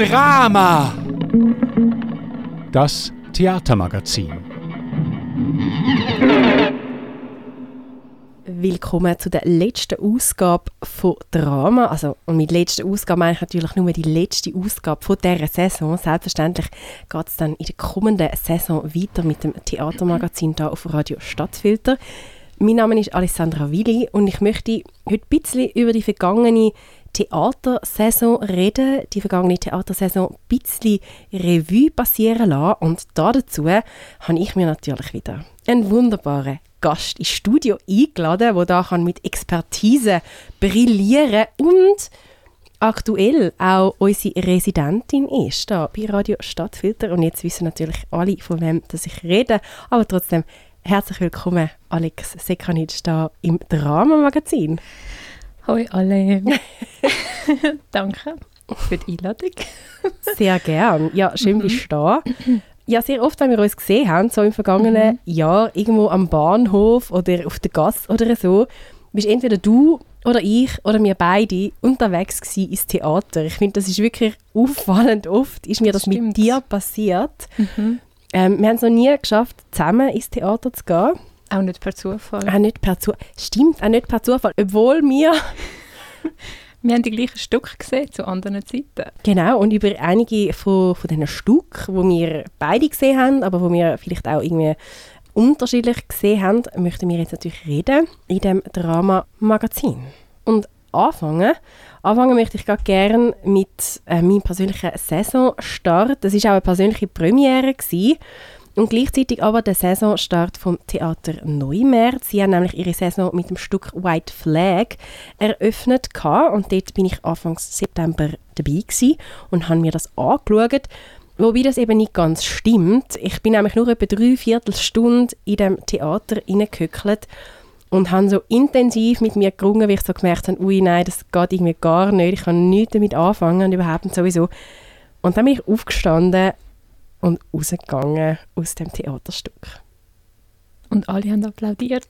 Drama. Das Theatermagazin. Willkommen zu der letzten Ausgabe von Drama. Also, und mit letzter Ausgabe meine ich natürlich nur die letzte Ausgabe von dieser Saison. Selbstverständlich geht es dann in der kommenden Saison weiter mit dem Theatermagazin hier auf Radio Stadtfilter. Mein Name ist Alessandra Willi und ich möchte heute ein bisschen über die vergangene Theatersaison reden, die vergangene Theatersaison ein bisschen Revue passieren lassen. Und dazu habe ich mir natürlich wieder einen wunderbaren Gast ins Studio eingeladen, der da mit Expertise brillieren und aktuell auch unsere Residentin ist, da bei Radio Stadtfilter. Und jetzt wissen natürlich alle, von wem ich rede. Aber trotzdem, herzlich willkommen, Alex Sekanitsch, da im Drama-Magazin. Hallo alle. Danke für die Einladung. Sehr gern. Ja, schön mhm. bist du da. Ja, sehr oft, wenn wir uns gesehen haben, so im vergangenen mhm. Jahr, irgendwo am Bahnhof oder auf der Gasse oder so, bist entweder du oder ich oder wir beide unterwegs gewesen ins Theater. Ich finde, das ist wirklich auffallend oft, ist mir das, das mit dir passiert. Mhm. Ähm, wir haben es noch nie geschafft, zusammen ins Theater zu gehen. Auch nicht per Zufall. Auch nicht per Zufall. Stimmt, auch nicht per Zufall. Obwohl wir... wir haben die gleichen Stücke gesehen zu anderen Zeiten. Genau, und über einige von, von diesen Stücken, die wir beide gesehen haben, aber wo wir vielleicht auch irgendwie unterschiedlich gesehen haben, möchten wir jetzt natürlich reden in dem Drama-Magazin. Und anfangen, anfangen möchte ich gerne mit äh, meinem persönlichen Saisonstart. Das ist auch eine persönliche Premiere gewesen. Und gleichzeitig aber der Saisonstart vom Theater Neumärz. Sie haben nämlich ihre Saison mit dem Stück White Flag eröffnet und dort bin ich Anfang September dabei und habe mir das angeschaut. Wobei das eben nicht ganz stimmt. Ich bin nämlich nur etwa drei Viertelstunde in dem Theater reingehöckelt und habe so intensiv mit mir gerungen, wie ich so gemerkt habe, ui, nein, das geht irgendwie gar nicht, ich kann nichts damit anfangen und überhaupt sowieso. Und dann bin ich aufgestanden und rausgegangen aus dem Theaterstück. Und alle haben applaudiert.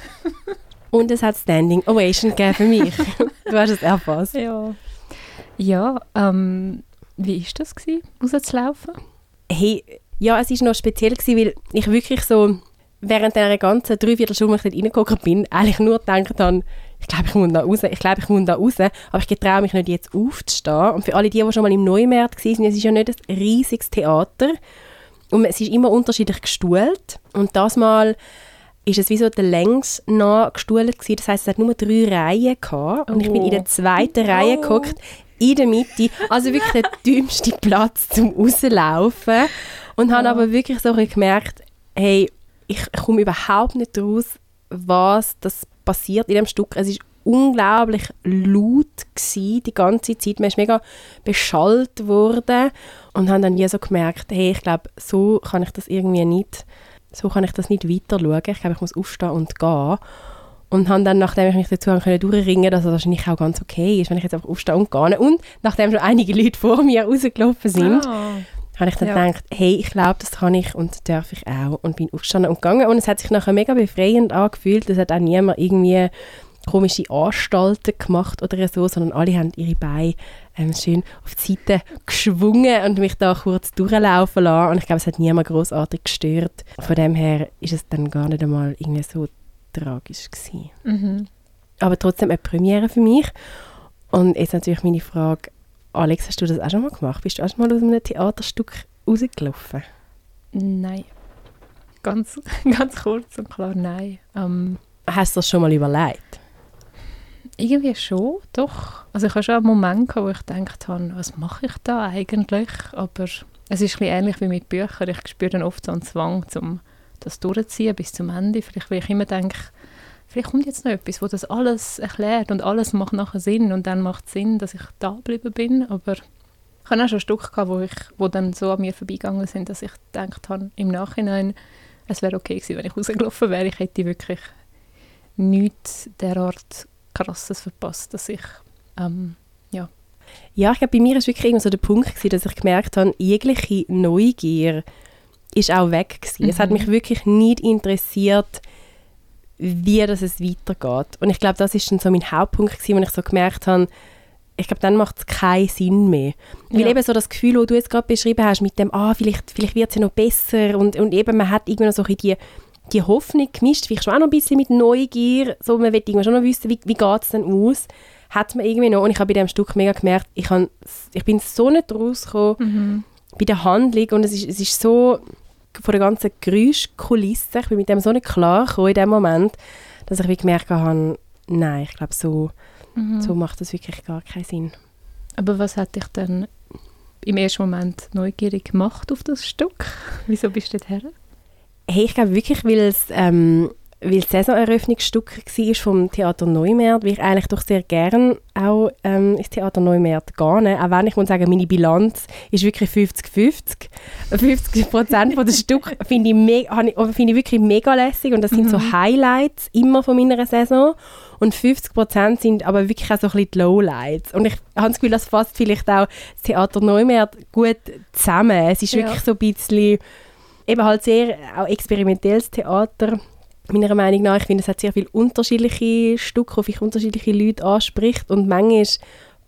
und es hat Standing Ovation gegeben für mich. du hast es erfasst. Ja. Ja, ähm, wie war das, gewesen, rauszulaufen? Hey, ja, es war noch speziell, gewesen, weil ich wirklich so während dieser ganzen Dreiviertelstunde, wo ich dort reingekommen bin, eigentlich nur gedacht habe, ich glaube, ich muss da raus, ich glaube, ich muss da raus, aber ich traue mich nicht jetzt aufzustehen. Und für alle die, die schon mal im Neumarkt waren, es ist ja nicht ein riesiges Theater und es ist immer unterschiedlich gestuhlt und das Mal ist es wie so der längs nach gestuhlt gewesen. Das heisst, es hat nur drei Reihen gehabt und oh. ich bin in der oh. zweiten oh. Reihe geguckt, in der Mitte, also wirklich der dümmste Platz zum rauslaufen und habe aber wirklich so gemerkt, hey, ich komme überhaupt nicht raus, was das passiert in dem Stück. Es ist unglaublich laut gewesen, die ganze Zeit. Man ist mega beschallt worden und haben dann wie so gemerkt, hey, ich glaube, so kann ich das irgendwie nicht, so kann ich das nicht weiter schauen. Ich glaube, ich muss aufstehen und gehen. Und haben dann, nachdem ich mich dazu können durchringen dass es wahrscheinlich auch ganz okay ist, wenn ich jetzt einfach aufstehe und gehe. Und nachdem schon einige Leute vor mir rausgelaufen sind, oh habe ich dann ja. gedacht, hey, ich glaube, das kann ich und darf ich auch. Und bin aufgestanden und gegangen. Und es hat sich nachher mega befreiend angefühlt. Es hat auch niemand irgendwie komische Anstalten gemacht oder so, sondern alle haben ihre Beine ähm, schön auf die Seite geschwungen und mich da kurz durchlaufen lassen. Und ich glaube, es hat niemand großartig gestört. Von dem her ist es dann gar nicht einmal irgendwie so tragisch gewesen. Mhm. Aber trotzdem eine Premiere für mich. Und jetzt natürlich meine Frage, Alex, hast du das auch schon mal gemacht? Bist du auch schon mal aus einem Theaterstück rausgelaufen? Nein. Ganz, ganz kurz und klar nein. Ähm, hast du das schon mal überlegt? Irgendwie schon, doch. Also ich habe schon einen Moment gehabt, wo ich gedacht habe, was mache ich da eigentlich? Aber es ist ein ähnlich wie mit Büchern. Ich spüre dann oft so einen Zwang, um das durchzuziehen bis zum Ende. Vielleicht, weil ich immer denke, vielleicht kommt jetzt noch etwas, wo das alles erklärt und alles macht nachher Sinn und dann macht es Sinn, dass ich da geblieben bin, aber ich hatte auch schon Stück gehabt, wo, ich, wo dann so an mir vorbeigegangen sind, dass ich gedacht habe, im Nachhinein, es wäre okay gewesen, wenn ich rausgelaufen wäre. Ich hätte wirklich nichts derart Krasses verpasst, dass ich, ähm, ja. Ja, ich glaube, bei mir war wirklich so der Punkt, gewesen, dass ich gemerkt habe, jegliche Neugier ist auch weg gewesen. Mhm. Es hat mhm. mich wirklich nicht interessiert, wie das es weitergeht. Und ich glaube, das ist dann so mein Hauptpunkt gewesen, wo ich so gemerkt habe, ich glaube, dann macht es keinen Sinn mehr. Weil Ja. eben so das Gefühl, das du jetzt gerade beschrieben hast, mit dem, ah, vielleicht, vielleicht wird es ja noch besser und, und eben, man hat irgendwie noch so ein die, die Hoffnung gemischt, vielleicht schon auch noch ein bisschen mit Neugier, so, man will irgendwie schon noch wissen, wie, wie geht es denn aus, hat man irgendwie noch, und ich habe bei diesem Stück mega gemerkt, ich, han, ich bin so nicht rausgekommen Mhm. bei der Handlung und es ist, es ist so von der ganzen Geräuschkulisse, ich bin mit dem so nicht klar gekommen in dem Moment, dass ich wie gemerkt habe, nein, ich glaube, so, Mhm. so macht das wirklich gar keinen Sinn. Aber was hat dich dann im ersten Moment neugierig gemacht auf das Stück? Wieso bist du dorthin? Hey, ich glaube wirklich, weil es ähm, weil das Saisoneröffnungsstück war vom Theater Neumärt, weil ich eigentlich doch sehr gern auch ähm, ins Theater Neumärt gehe. Auch wenn ich muss sagen, meine Bilanz ist wirklich 50-50. 50 Prozent von das Stück finde ich, habe ich, wirklich mega lässig und das sind so Highlights immer von meiner Saison. Und 50 Prozent sind aber wirklich auch so ein bisschen die Lowlights. Und ich habe das Gefühl, das fasst vielleicht auch das Theater Neumärt gut zusammen. Es ist Ja. wirklich so ein bisschen eben halt sehr auch experimentelles Theater, meiner Meinung nach. Ich finde, es hat sehr viele unterschiedliche Stücke, auf ich unterschiedliche Leute anspricht und manchmal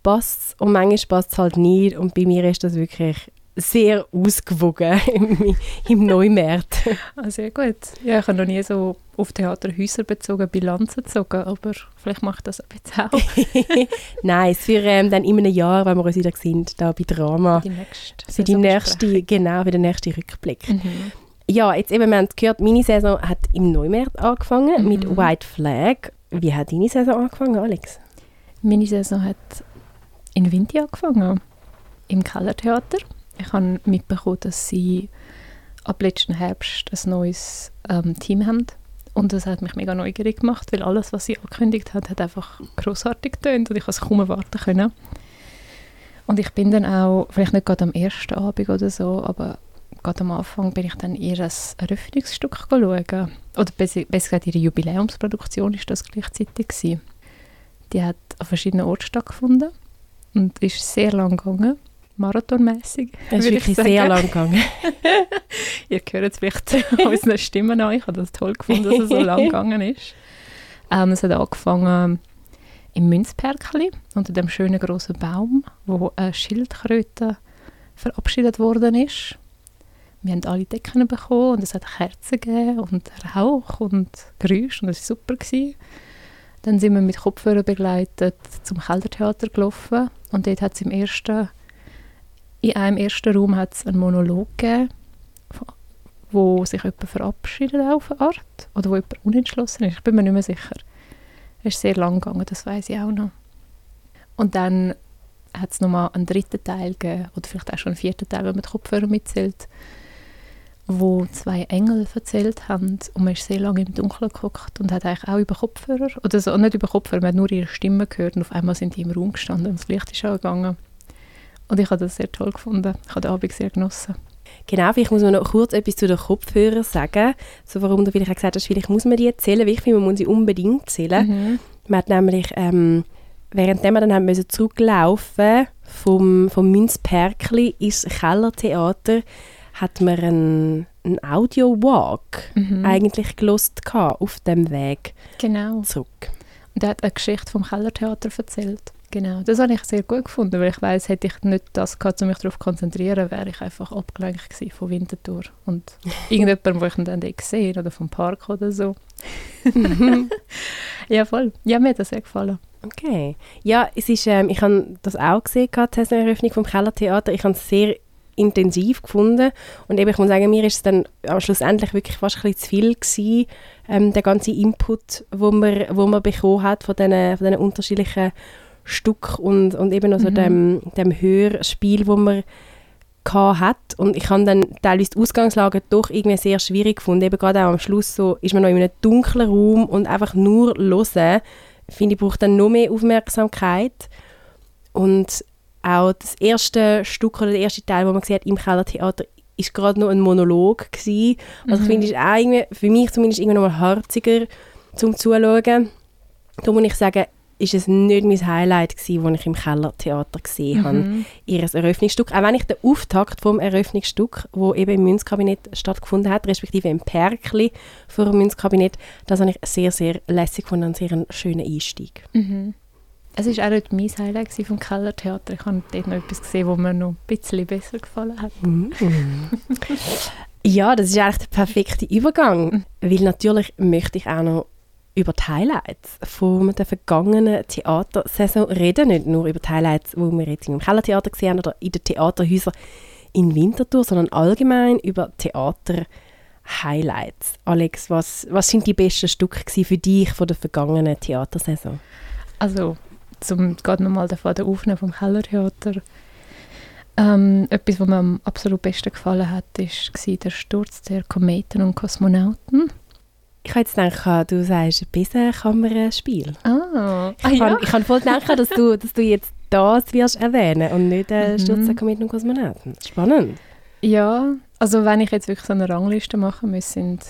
passt es und manchmal passt es halt nicht und bei mir ist das wirklich sehr ausgewogen im, im Neumärkt. Ah, sehr gut. Ja, ich habe noch nie so auf Theaterhäuser bezogen Bilanzen gezogen, aber vielleicht mache ich das jetzt auch. Nein, für ähm, dann in einem Jahr, wenn wir uns wieder sehen, da bei Drama, die nächste. für die nächste, genau, für den nächsten Rückblick. Mhm. Ja, jetzt eben, wir haben gehört, meine Saison hat im Neumärkt angefangen Mhm. mit White Flag. Wie hat deine Saison angefangen, Alex? Meine Saison hat in Vinti angefangen, im Kellertheater. Ich habe mitbekommen, dass sie ab letzten Herbst ein neues ähm, Team haben. Und das hat mich mega neugierig gemacht, weil alles, was sie angekündigt hat, hat einfach großartig getönt und ich konnte es kaum erwarten können. Und ich bin dann auch, vielleicht nicht gerade am ersten Abend oder so, aber gerade am Anfang bin ich dann ihr ein Eröffnungsstück schauen. Oder besser, besser gesagt, ihre Jubiläumsproduktion ist das gleichzeitig gewesen. Die hat an verschiedenen Orten stattgefunden und ist sehr lang gegangen, marathonmäßig. Es ist wirklich sehr lang gegangen. Ihr hört es vielleicht unseren Stimmen an. Ich habe das toll gefunden, dass es so lang gegangen ist. Ähm, es hat angefangen im Münzperkli unter dem schönen großen Baum, wo eine Schildkröte verabschiedet worden ist. Wir haben alle Decken bekommen und es hat Kerzen und Rauch und Geräusche und es war super. Gewesen. Dann sind wir mit Kopfhörern begleitet zum Keldertheater gelaufen und dort hat es im ersten, in einem ersten Raum hat es einen Monolog gegeben, wo sich jemand verabschiedet auf eine Art oder wo jemand unentschlossen ist. Ich bin mir nicht mehr sicher. Es ist sehr lang gegangen, das weiß ich auch noch. Und dann hat es nochmal einen dritten Teil gegeben, oder vielleicht auch schon einen vierten Teil, wenn man die Kopfhörer mitzählt, wo zwei Engel erzählt haben und man ist sehr lange im Dunkeln geguckt und hat eigentlich auch über Kopfhörer, oder so, nicht über Kopfhörer, man hat nur ihre Stimme gehört und auf einmal sind die im Raum gestanden und das Licht ist angegangen. Und ich habe das sehr toll gefunden. Ich habe den Abend sehr genossen. Genau, vielleicht muss man noch kurz etwas zu den Kopfhörern sagen. So, warum du vielleicht auch gesagt hast, vielleicht muss man die zählen, weil ich finde, man muss sie unbedingt zählen. Mhm. Man hat nämlich, ähm, währenddem wir dann haben müssen zurücklaufen vom, vom Münzperkli ins Kellertheater, hat man einen, einen Audio-Walk Mhm. eigentlich gelost auf dem Weg Genau. zurück. Und er hat eine Geschichte vom Kellertheater erzählt. Genau, das habe ich sehr gut gefunden, weil ich weiß, hätte ich nicht das gehabt, um mich darauf zu konzentrieren, wäre ich einfach abgelenkt gewesen von Winterthur und irgendjemandem, wo ich ihn dann gesehen oder vom Park oder so. ja, voll. Ja, mir hat das sehr gefallen. Okay. Ja, es ist, ähm, ich habe das auch gesehen, gehabt, die Saisoneröffnung vom Kellertheater. Ich habe es sehr intensiv gefunden. Und eben, ich muss sagen, mir ist es dann am schlussendlich wirklich fast ein bisschen zu viel gewesen, ähm, der ganze Input, wo man, wo man bekommen hat von diesen, von diesen unterschiedlichen Stück und, und eben auch so Mhm. dem, dem Hörspiel, wo man hat. Und ich habe dann teilweise die Ausgangslage doch irgendwie sehr schwierig gefunden, eben gerade auch am Schluss so, ist man noch in einem dunklen Raum und einfach nur hören, finde ich, braucht dann noch mehr Aufmerksamkeit. Und auch das erste Stück oder der erste Teil, wo man hat im Kellertheater, ist gerade noch ein Monolog gewesen. Also ich finde, es ist auch irgendwie, für mich zumindest irgendwie noch mal herziger zum Zuschauen. Da muss ich sagen, ist es nicht mein Highlight gewesen, das ich im Kellertheater gesehen habe. Mhm. Ihres Eröffnungsstück. Auch wenn ich den Auftakt vom Eröffnungsstück, wo eben im Münzkabinett stattgefunden hat, respektive im Perkli vor dem Münzkabinett, das habe ich sehr, sehr lässig gefunden und sehr einen schönen Einstieg. Mhm. Es war auch nicht mein Highlight vom Kellertheater. Ich habe dort noch etwas gesehen, wo mir noch ein bisschen besser gefallen hat. Mm. ja, das ist eigentlich der perfekte Übergang, weil natürlich möchte ich auch noch über die Highlights von der vergangenen Theatersaison reden. Nicht nur über die Highlights, die wir jetzt im Kellertheater gesehen haben oder in den Theaterhäusern in Winterthur, sondern allgemein über Theater-Highlights. Alex, was, was sind die besten Stücke für dich von der vergangenen Theatersaison? Also, zum gerade nochmal davon der Aufnehmen vom Kellertheater. Ähm, etwas, was mir am absolut besten gefallen hat, war der Sturz der Kometen und Kosmonauten. Ich habe jetzt gedacht, du sagst ein Besenkammerspiel. Ah, Ich kann, ich kann voll denken, dass du, dass du jetzt das wirst erwähnen und nicht äh, Mhm. Sturz der Kometen und Kosmonauten. Spannend. Ja, also wenn ich jetzt wirklich so eine Rangliste machen müsste, sind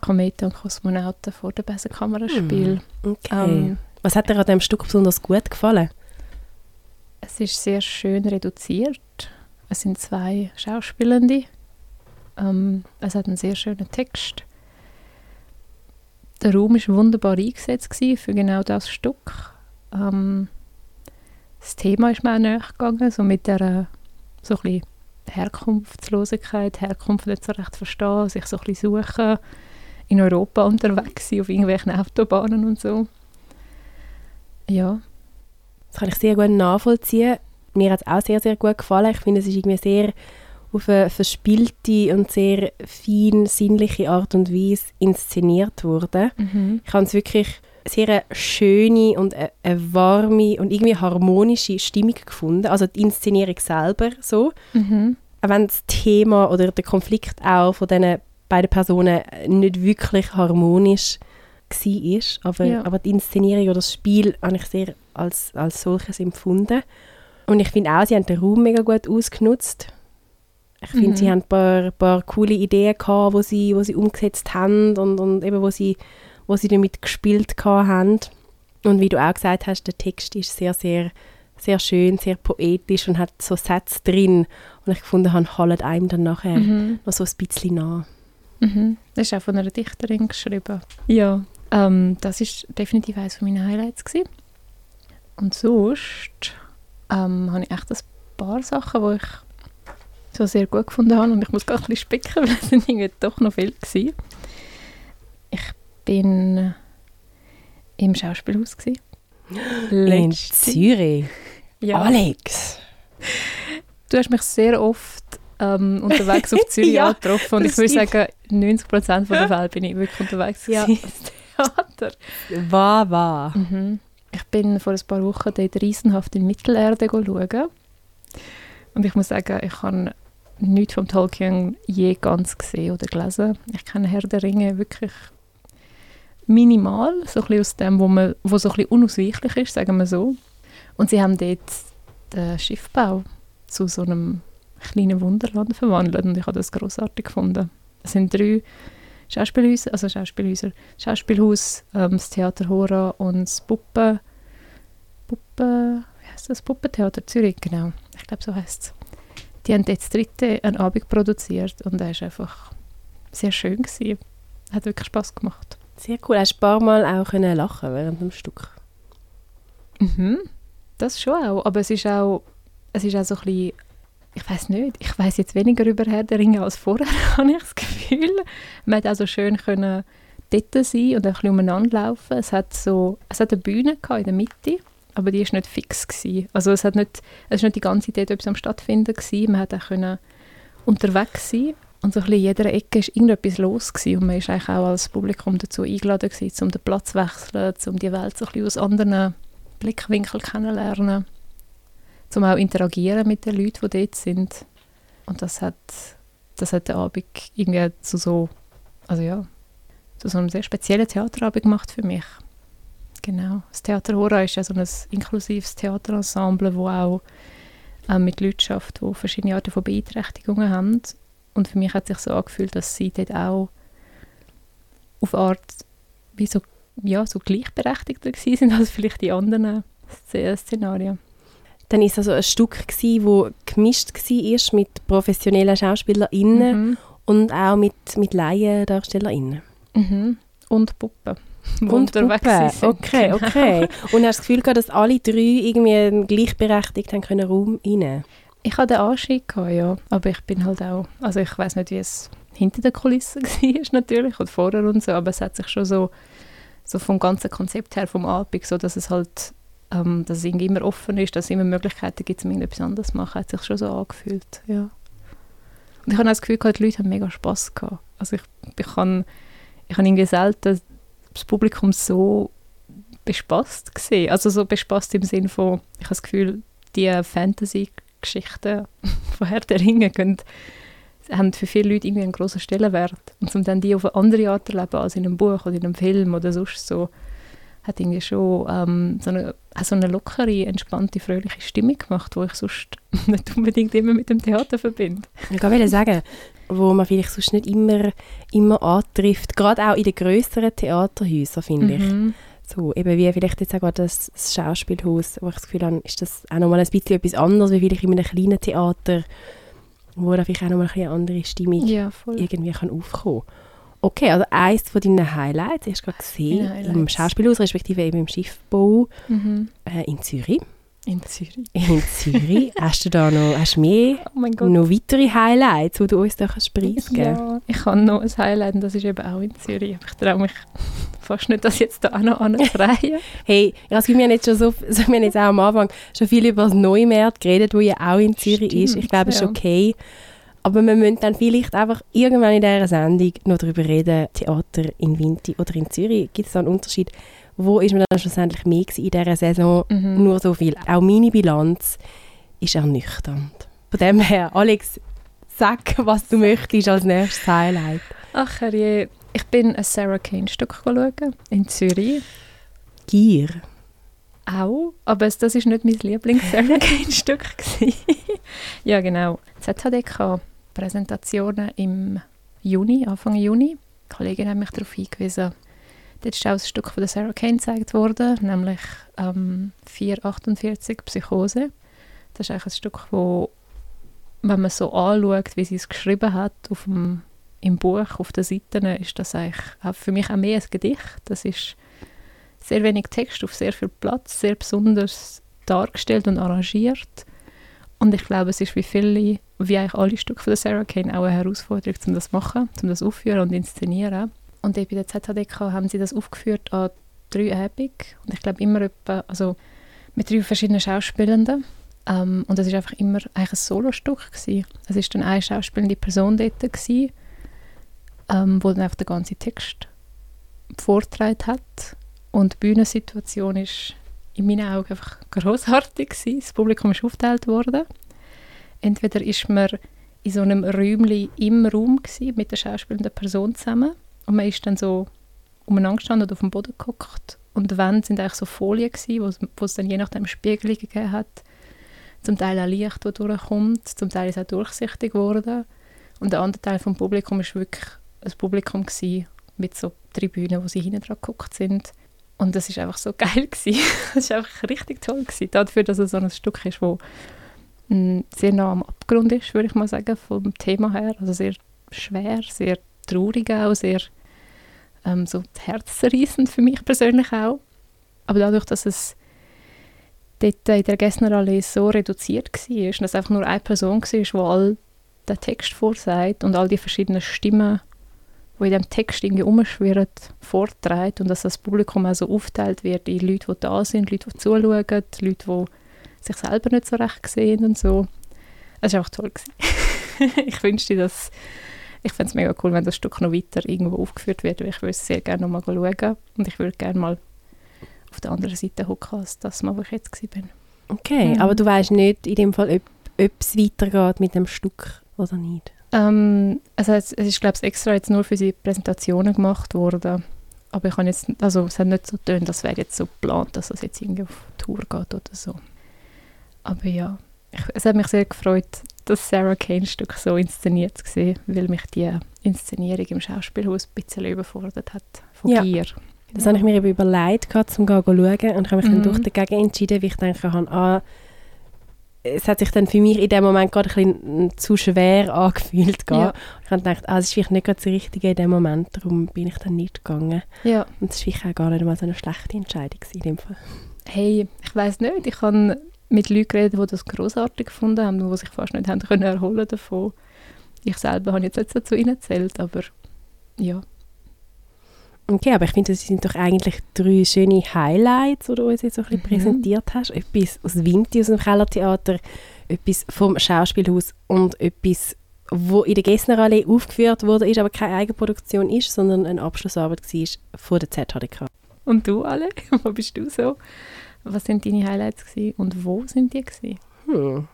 Kometen und Kosmonauten vor dem Besenkammerspiel. Okay. Ähm, Was hat dir an diesem Stück besonders gut gefallen? Es ist sehr schön reduziert. Es sind zwei Schauspielende. Ähm, es hat einen sehr schönen Text. Der Raum war wunderbar eingesetzt für genau das Stück. Ähm, das Thema ist mir auch näher gegangen, so mit der so Herkunftslosigkeit, Herkunft nicht so recht verstehen, sich so ein bisschen suchen, in Europa unterwegs sein, auf irgendwelchen Autobahnen und so. Ja, Das kann ich sehr gut nachvollziehen. Mir hat es auch sehr, sehr gut gefallen. Ich finde, es ist irgendwie sehr auf eine verspielte und sehr fein sinnliche Art und Weise inszeniert worden. mhm. Ich habe es wirklich sehr eine schöne und eine, eine warme und irgendwie harmonische Stimmung gefunden. Also die Inszenierung selber so. Mhm. Auch wenn das Thema oder der Konflikt auch von diesen beiden Personen nicht wirklich harmonisch war. Aber, Ja. aber die Inszenierung oder das Spiel habe ich sehr als, als solches empfunden. Und ich finde auch, sie haben den Raum mega gut ausgenutzt. Ich finde, Mhm. sie haben ein paar, paar coole Ideen gehabt, wo sie, wo sie umgesetzt haben und, und eben wo sie, wo sie damit gespielt haben. Und wie du auch gesagt hast, der Text ist sehr, sehr, sehr schön, sehr poetisch und hat so Sätze drin. Und ich gefunden habe, halten einem dann nachher Mhm. noch so ein bisschen nach. Mhm. Das ist auch von einer Dichterin geschrieben. Ja, ähm, das ist definitiv eines meiner Highlights gewesen. Und sonst ähm, habe ich echt ein paar Sachen, die ich so sehr gut gefunden habe und ich muss gerade ein bisschen spicken, weil es sind irgendwie doch noch viel gewesen. Ich bin im Schauspielhaus gewesen. In Zürich. Ja. Alex. Du hast mich sehr oft ähm, unterwegs auf Zürich Ja, angetroffen und ich würde sagen, 90% von der Fälle bin ich wirklich unterwegs Ja. Theater. War, war. Mhm. Ich bin vor ein paar Wochen dort riesenhaft in Mittelerde schauen. Und ich muss sagen, ich habe nichts vom Tolkien je ganz gesehen oder gelesen. Ich kenne Herr der Ringe wirklich minimal, so ein bisschen aus dem, wo, man, wo so ein bisschen unausweichlich ist, sagen wir so. Und sie haben dort den Schiffbau zu so einem kleinen Wunderland verwandelt und ich habe das großartig gefunden. Es sind drei Schauspielhäuser, also Schauspielhäuser, Schauspielhaus, ähm, das Theater Hora und das Puppe, Puppe, wie heißt das? Puppentheater Zürich, genau. Ich glaube, so heißt es. Die haben jetzt das dritte einen Abend produziert und er ist einfach sehr schön gewesen. Hat wirklich Spaß gemacht. Sehr cool. Hast du ein paar Mal auch können lachen während dem Stück? Mhm. Das schon auch, aber es ist auch, es ist auch so ein bisschen, ich weiß nicht, ich weiß jetzt weniger über Herr der Ringe als vorher, habe ich das Gefühl. Man hat auch schön können dort sein und ein bisschen umeinander laufen. Es hat so, es hat eine Bühne in der Mitte, aber die ist nicht fix gewesen. Also es hat nicht, es ist nicht die ganze Zeit etwas am stattfinden gewesen. Man hat auch können unterwegs sein und so ein bisschen in jeder Ecke ist irgendetwas los gewesen. und man ist eigentlich auch als Publikum dazu eingeladen gewesen, um den Platz zu wechseln, um die Welt so ein bisschen aus anderen Blickwinkel kennenlernen, zum auch interagieren mit den Leuten, die dort sind. Und das hat, das hat den Abend irgendwie zu so, also ja, zu so einem sehr speziellen Theaterabend gemacht für mich. Genau. Das Theater Hora ist ja so ein inklusives Theaterensemble, wo auch äh, mit Leuten schafft, die verschiedene Arten von Beeinträchtigungen haben. Und für mich hat sich so angefühlt, dass sie dort auch auf Art wie so ja, so gleichberechtigter sind als vielleicht die anderen Sz- Szenarien. Dann ist also ein Stück gsi, wo gemischt war mit professionellen SchauspielerInnen Mhm. und auch mit, mit Laiendarstellerinnen. Mhm. Und Puppen. Und Puppen. Okay, Genau. okay. Und hast du das Gefühl gehabt, dass alle drei irgendwie gleichberechtigt haben können Raum rein? Ich hatte den Anstieg, gehabt, ja. Aber ich bin halt auch, also ich weiß nicht, wie es hinter den Kulissen war natürlich und vorher und so, aber es hat sich schon so, so vom ganzen Konzept her, vom Abend, so dass es halt, ähm, dass es irgendwie immer offen ist, dass es immer Möglichkeiten gibt, um irgendetwas anderes zu machen, hat sich schon so angefühlt, ja. Und ich habe auch das Gefühl die Leute haben mega Spass gehabt. Also ich, ich habe ich habe irgendwie selten das Publikum so bespaßt gesehen. Also so bespaßt im Sinne von, ich habe das Gefühl, die Fantasy-Geschichten von Herr der Ringe gehen, haben für viele Leute irgendwie einen grossen Stellenwert. Und um dann die auf eine andere Art erleben als in einem Buch oder in einem Film oder sonst so, hat irgendwie schon ähm, so, eine, so eine lockere, entspannte, fröhliche Stimmung gemacht, die ich sonst nicht unbedingt immer mit dem Theater verbinde. Ich wollte sagen, wo man vielleicht sonst nicht immer, immer antrifft, gerade auch in den grösseren Theaterhäusern, finde ich. Mhm. So, eben wie vielleicht jetzt auch das, das Schauspielhaus, wo ich das Gefühl habe, ist das auch nochmal ein bisschen etwas anderes, wie vielleicht in einem kleinen Theater, wo da vielleicht auch nochmal eine andere Stimmung Ja, irgendwie kann aufkommen Okay, also eines von deinen Highlights, hast du gerade gesehen, im. Schauspielhaus, respektive eben im Schiffbau Mhm. äh, in Zürich. In Zürich. In Zürich, hast du da noch, hast mehr, Oh mein Gott. noch weitere Highlights, die du uns da kannst preisgeben Ja, ich habe noch ein Highlight und das ist eben auch in Zürich. Ich traue mich fast nicht, das jetzt da auch noch anzureihen. Hey, Gefühl, wir haben jetzt schon so, so wir haben jetzt auch am Anfang schon viel über das Neumärt geredet, wo ja auch in Zürich ist. Ich Stimmt, glaube, es ist ja. okay. Aber wir müssen dann vielleicht einfach irgendwann in dieser Sendung noch darüber reden, Theater in Winti oder in Zürich. Gibt es da einen Unterschied? Wo ist man dann schlussendlich mehr in dieser Saison? Mhm. Nur so viel. Auch meine Bilanz ist ernüchternd. Von dem her, Alex, sag, was du möchtest als nächstes Highlight. Ach herrje, ich bin ein Sarah Kane Stück schauen in Zürich. Gier. Auch, aber das ist nicht mein Lieblings-Sarah Kane Stück. gewesen. ja genau. ZHDK Präsentationen im Juni, Anfang Juni. Die Kollegin hat mich darauf hingewiesen. Dort ist auch ein Stück von Sarah Kane gezeigt worden, nämlich ähm, 448 Psychose. Das ist eigentlich ein Stück, wo, wenn man so anschaut, wie sie es geschrieben hat, auf dem, im Buch, auf den Seiten, ist das eigentlich für mich auch mehr ein Gedicht. Das ist sehr wenig Text auf sehr viel Platz, sehr besonders dargestellt und arrangiert. Und ich glaube, es ist wie viele, wie eigentlich alle Stücke von Sarah Kane, auch eine Herausforderung, um das zu machen, um das aufführen und inszenieren. Und eben bei der ZHDK haben sie das aufgeführt an drei Abenden. Und ich glaube immer etwa, also mit drei verschiedenen Schauspielenden. Ähm, und es ist einfach immer eigentlich ein Solostück. Es ist dann eine schauspielende Person dort gewesen, ähm, wo dann einfach den ganzen Text vorgetragen hat. Und die Bühnensituation ist in meinen Augen einfach großartig gewesen. Das Publikum ist aufgeteilt worden. Entweder ist man in so einem Räumchen im Raum gewesen, mit der schauspielenden Person zusammen und man ist dann so umeinander gestanden oder auf dem Boden geguckt und die Wände sind eigentlich so Folien gewesen, wo es- dann je nachdem Spiegelungen gegeben hat. Zum Teil auch Licht, das durchkommt, zum Teil ist es auch durchsichtig geworden. Und der andere Teil vom Publikum ist wirklich ein Publikum gewesen, mit so Tribünen, wo sie hinten dran geguckt sind. Und das ist einfach so geil gewesen. das ist einfach richtig toll gewesen. Dafür, dass es so ein Stück ist, wo sehr nah am Abgrund ist, würde ich mal sagen, vom Thema her. Also sehr schwer, sehr traurig auch, sehr ähm, so herzzerreißend für mich persönlich auch. Aber dadurch, dass es dort in der Gessnerallee so reduziert war, und es einfach nur eine Person war, die all den Text vorsagt und all die verschiedenen Stimmen, die in dem Text irgendwie rumschwirren, vorträgt und dass das Publikum auch so aufteilt wird in Leute, die da sind, Leute, die zuschauen, Leute, die sich selber nicht so recht sehen und so. Es war einfach toll. gewesen. ich wünschte, dass ich fände es mega cool, wenn das Stück noch weiter irgendwo aufgeführt wird, weil ich würde es sehr gerne noch mal schauen und ich würde gerne mal auf der anderen Seite hocken, als das mal, wo ich jetzt war. Okay, Mhm. aber du weißt nicht in dem Fall, ob, es weitergeht mit dem Stück oder nicht. Ähm, also es, es ist, glaube ich, extra jetzt nur für sie Präsentationen gemacht worden. Aber ich kann jetzt, also es hat nicht so getönt, das wäre jetzt so geplant, dass das jetzt irgendwie auf Tour geht oder so. Aber ja, ich, es hat mich sehr gefreut, das Sarah Kane Stück so inszeniert zu sehen, weil mich die Inszenierung im Schauspielhaus ein bisschen überfordert hat von Ja. Gier. Das habe ich mir eben überlegt, um zu schauen und ich habe mich dann Mhm. doch dagegen entschieden, weil ich denke, ah, es hat sich dann für mich in dem Moment gerade ein bisschen zu schwer angefühlt. Ja. Ich habe gedacht, ah, das ist vielleicht nicht gerade das Richtige in dem Moment, darum bin ich dann nicht gegangen. Ja. Und das war vielleicht auch gar nicht mal so eine schlechte Entscheidung in dem Fall. Hey, ich weiß nicht, ich habe mit Leuten geredet, die das großartig gefunden haben die sich fast nicht haben können erholen davon. Ich selber habe jetzt nicht so zu ihnen erzählt, aber ja. Okay, aber ich finde, das sind doch eigentlich drei schöne Highlights, die du uns jetzt so ein bisschen Mhm. präsentiert hast. Etwas aus Winti, aus dem Kellertheater, etwas vom Schauspielhaus und etwas, wo in der Gessnerallee aufgeführt wurde, ist, aber keine Eigenproduktion ist, sondern eine Abschlussarbeit war von der ZHDK. Und du alle? Wo bist du so? Was sind deine Highlights gewesen und wo sind die gewesen? Hm.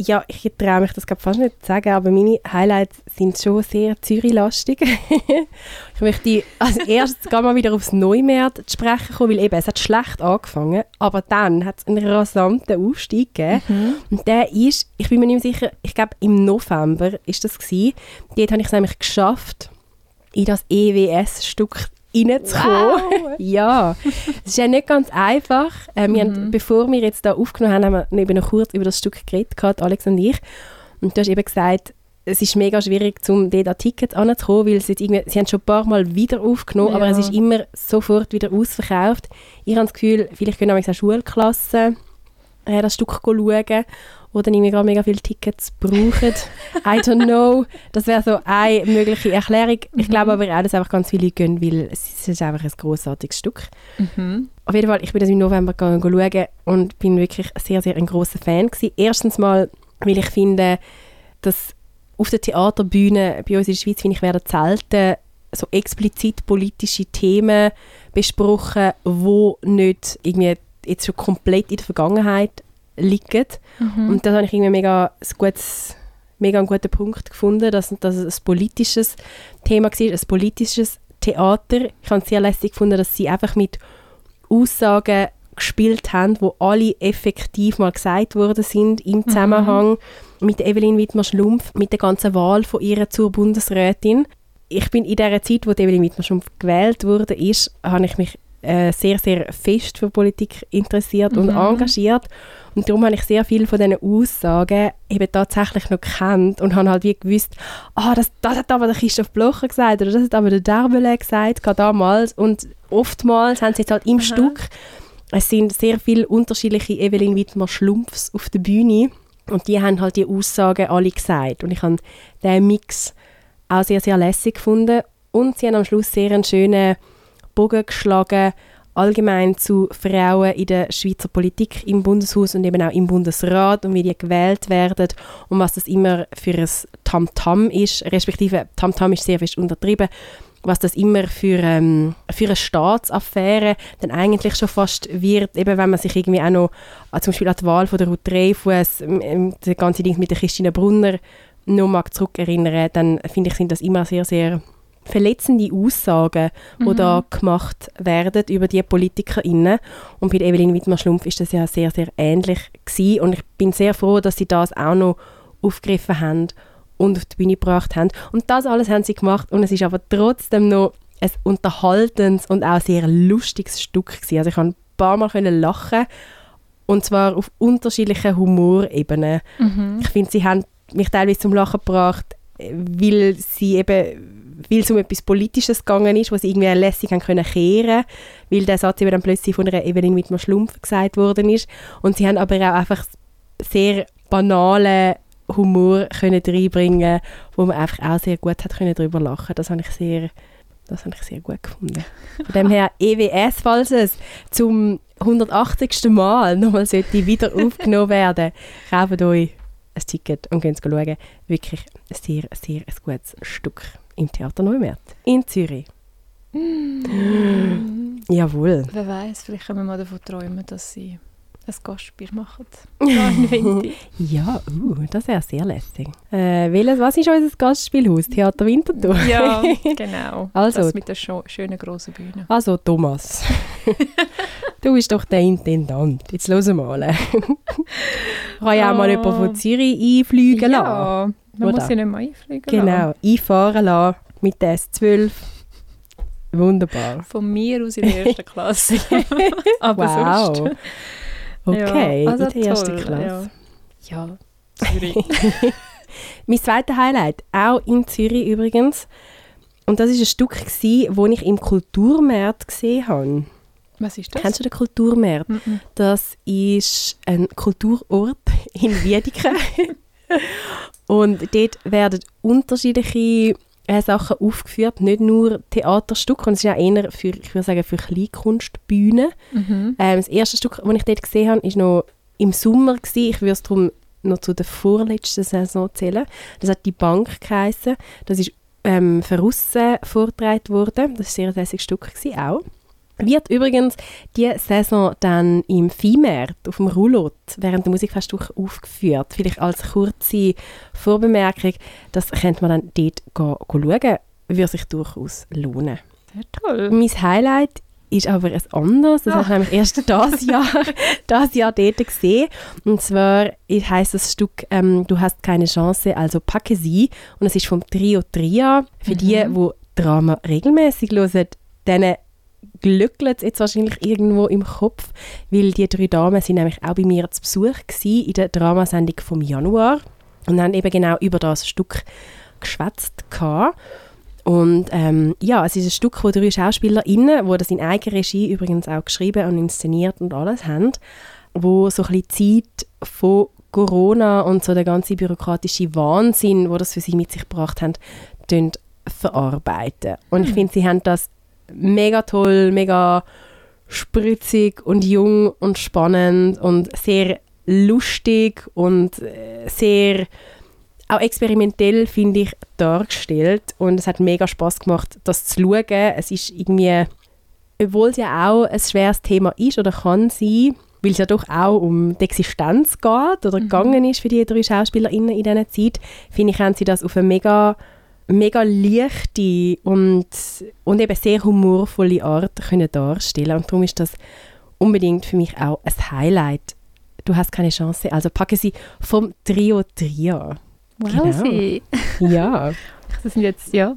Ja, ich traue mich das glaub, fast nicht zu sagen, aber meine Highlights sind schon sehr Zürich-lastig. ich möchte als erstes gar mal wieder aufs Neumärt zu sprechen kommen, weil eben, es hat schlecht angefangen, aber dann hat es einen rasanten Aufstieg gegeben. Und der ist, ich bin mir nicht mehr sicher, ich glaube im November ist das gewesen. Dort habe ich es nämlich geschafft, in das EWS-Stück reinzukommen. ja, es ist ja nicht ganz einfach. Äh, wir haben, bevor wir jetzt da aufgenommen haben, haben wir eben noch kurz über das Stück geredet, gehabt, Alex und ich. Und du hast eben gesagt, es ist mega schwierig, um dort an Tickets anzukommen, weil sie, irgendwie, sie haben schon ein paar Mal wieder aufgenommen, aber Ja. es ist immer sofort wieder ausverkauft. Ich habe das Gefühl, vielleicht können auch Schulklassen äh, das Stück schauen oder nicht mehr mega viele Tickets brauchen. I don't know. Das wäre so eine mögliche Erklärung. Ich glaube aber auch, dass einfach ganz viele gehen, weil es ist einfach ein grossartiges Stück. Mhm. Auf jeden Fall, ich bin das im November gegangen schauen und bin wirklich sehr, sehr ein großer Fan gewesen. Erstens mal, weil ich finde, dass auf der Theaterbühne bei uns in der Schweiz, finde ich, werden selten so explizit politische Themen besprochen, wo nicht irgendwie jetzt schon komplett in der Vergangenheit liegen. Mhm. Und das habe ich irgendwie mega, ein gutes, mega einen guten Punkt gefunden, dass, dass es ein politisches Thema war, ein politisches Theater. Ich habe es sehr lässig gefunden, dass sie einfach mit Aussagen gespielt haben, wo alle effektiv mal gesagt worden sind im Zusammenhang mit Evelyn Wittmer-Schlumpf, mit der ganzen Wahl von ihr zur Bundesrätin. Ich bin in der Zeit, wo Evelyn Wittmer-Schlumpf gewählt wurde, ist, habe ich mich äh, sehr, sehr fest für Politik interessiert und Mhm. engagiert. Und darum habe ich sehr viele von diesen Aussagen eben tatsächlich noch gekannt und habe halt wie gewusst, ah, das, das hat aber der Christoph Blocher gesagt oder das hat aber der Derbele gesagt, gerade damals. Und oftmals haben sie jetzt halt im Stück, es sind sehr viele unterschiedliche Evelyn Wittmer-Schlumpfs auf der Bühne und die haben halt die Aussagen alle gesagt. Und ich habe diesen Mix auch sehr, sehr lässig gefunden. Und sie haben am Schluss sehr einen schönen Bogen geschlagen, allgemein zu Frauen in der Schweizer Politik im Bundeshaus und eben auch im Bundesrat und wie die gewählt werden und was das immer für ein Tamtam ist, respektive Tamtam ist sehr fest untertrieben, was das immer für, ähm, für eine Staatsaffäre dann eigentlich schon fast wird, eben wenn man sich irgendwie auch noch äh, zum Beispiel an die Wahl von der Ruth Dreyfus, ähm, ähm, das ganze Ding mit der Christine Brunner noch mag zurückerinnern, dann finde ich, sind das immer sehr, sehr verletzende Aussagen, die da gemacht werden über die PolitikerInnen. Und bei Evelyn Wittmer-Schlumpf ist das ja sehr, sehr ähnlich gewesen. Und ich bin sehr froh, dass sie das auch noch aufgegriffen haben und auf die Bühne gebracht haben. Und das alles haben sie gemacht und es ist aber trotzdem noch ein unterhaltendes und auch sehr lustiges Stück gewesen. Also ich konnte ein paar Mal können lachen und zwar auf unterschiedlichen Humorebenen. Mhm. Ich finde, sie haben mich teilweise zum Lachen gebracht, weil sie eben, weil es um etwas Politisches gegangen ist, was irgendwie lässig haben können kehren, weil der Satz eben dann plötzlich von einer Evelyn Wittmer Schlumpf gesagt worden ist. Und sie haben aber auch einfach sehr banalen Humor können reinbringen, wo man einfach auch sehr gut hat können drüber lachen. Das habe ich sehr, das habe ich sehr gut gefunden. Von dem her EWS, falls es zum 180. Mal nochmal sollte wieder aufgenommen werden, kauft euch ein Ticket und könnt schauen. Wirklich ein sehr, sehr ein gutes Stück im Theater Neumärt in Zürich. Jawohl. Wer weiß, vielleicht können wir mal davon träumen, dass sie ein Gastspiel machen. Ja. Ja, uh, das wäre sehr lässig. Äh, welches, was ist unser Gastspielhaus? Theater Winterthur? ja, genau. Also. Das mit der schönen grossen Bühne. Also Thomas, du bist doch der Intendant. Jetzt hören wir mal. Kann ja auch mal Oh. jemand von Zürich einfliegen lassen. Ja, man Oder? muss sie nicht mehr einfliegen Genau, einfahren lassen mit der S12. Wunderbar. Von mir aus in der ersten Klasse. Aber wow. sonst. Okay, Ja, also in der ersten Klasse. Ja, Zürich. Mein zweites Highlight, auch in Zürich übrigens. Und das war ein Stück, das ich im Kulturmarkt gesehen habe. Was ist das? Kennst du den Kulturmarkt? Mhm. Das ist ein Kulturort in Wiedeke. und dort werden unterschiedliche äh, Sachen aufgeführt, nicht nur Theaterstücke, und es ist auch eher für, ich würde sagen, für Kleinkunstbühnen. Mhm. Ähm, das erste Stück, das ich dort gesehen habe, war noch im Sommer. Gewesen. Ich würde es darum noch zu der vorletzten Saison zählen. Das hat «Die Bank» geheissen. Das ist ähm, von Russen vorgetragen worden. Das war ein sehr lässiges Stück gewesen, auch. Wird übrigens die Saison dann im Viehmarkt auf dem Roulotte während der Musikfestwoche aufgeführt. Vielleicht als kurze Vorbemerkung, das könnte man dann dort schauen. Würde sich durchaus lohnen. Sehr toll. Mein Highlight ist aber ein anderes. Das Ah. habe ich nämlich erst dieses Jahr, dieses Jahr dort gesehen. Und zwar heisst das Stück ähm, «Du hast keine Chance, also packe sie». Und es ist vom Trio Tria. Für die, Mhm. die Drama regelmäßig hören, denen glückelt jetzt wahrscheinlich irgendwo im Kopf, weil die drei Damen sind nämlich auch bei mir zu Besuch gewesen in der Dramasendung vom Januar und haben eben genau über das Stück geschwätzt. Und ähm, ja, es ist ein Stück, wo drei SchauspielerInnen, die das in eigener Regie übrigens auch geschrieben und inszeniert und alles haben, wo so ein bisschen Zeit von Corona und so der ganze bürokratische Wahnsinn, wo das für sie mit sich gebracht haben, verarbeiten. Und ich Hm. finde, sie haben das mega toll, mega spritzig und jung und spannend und sehr lustig und äh, sehr auch experimentell, finde ich, dargestellt. Und es hat mega Spaß gemacht, das zu schauen. Es ist irgendwie, obwohl es ja auch ein schweres Thema ist oder kann sein, weil es ja doch auch um die Existenz geht oder gegangen ist für die drei SchauspielerInnen in dieser Zeit, finde ich, haben sie das auf eine mega, mega leichte und, und eben sehr humorvolle Art können darstellen. Und darum ist das unbedingt für mich auch ein Highlight. Du hast keine Chance. Also packe sie vom Trio Tria. Wow, Genau. sie. Ja. Das sind jetzt, ja,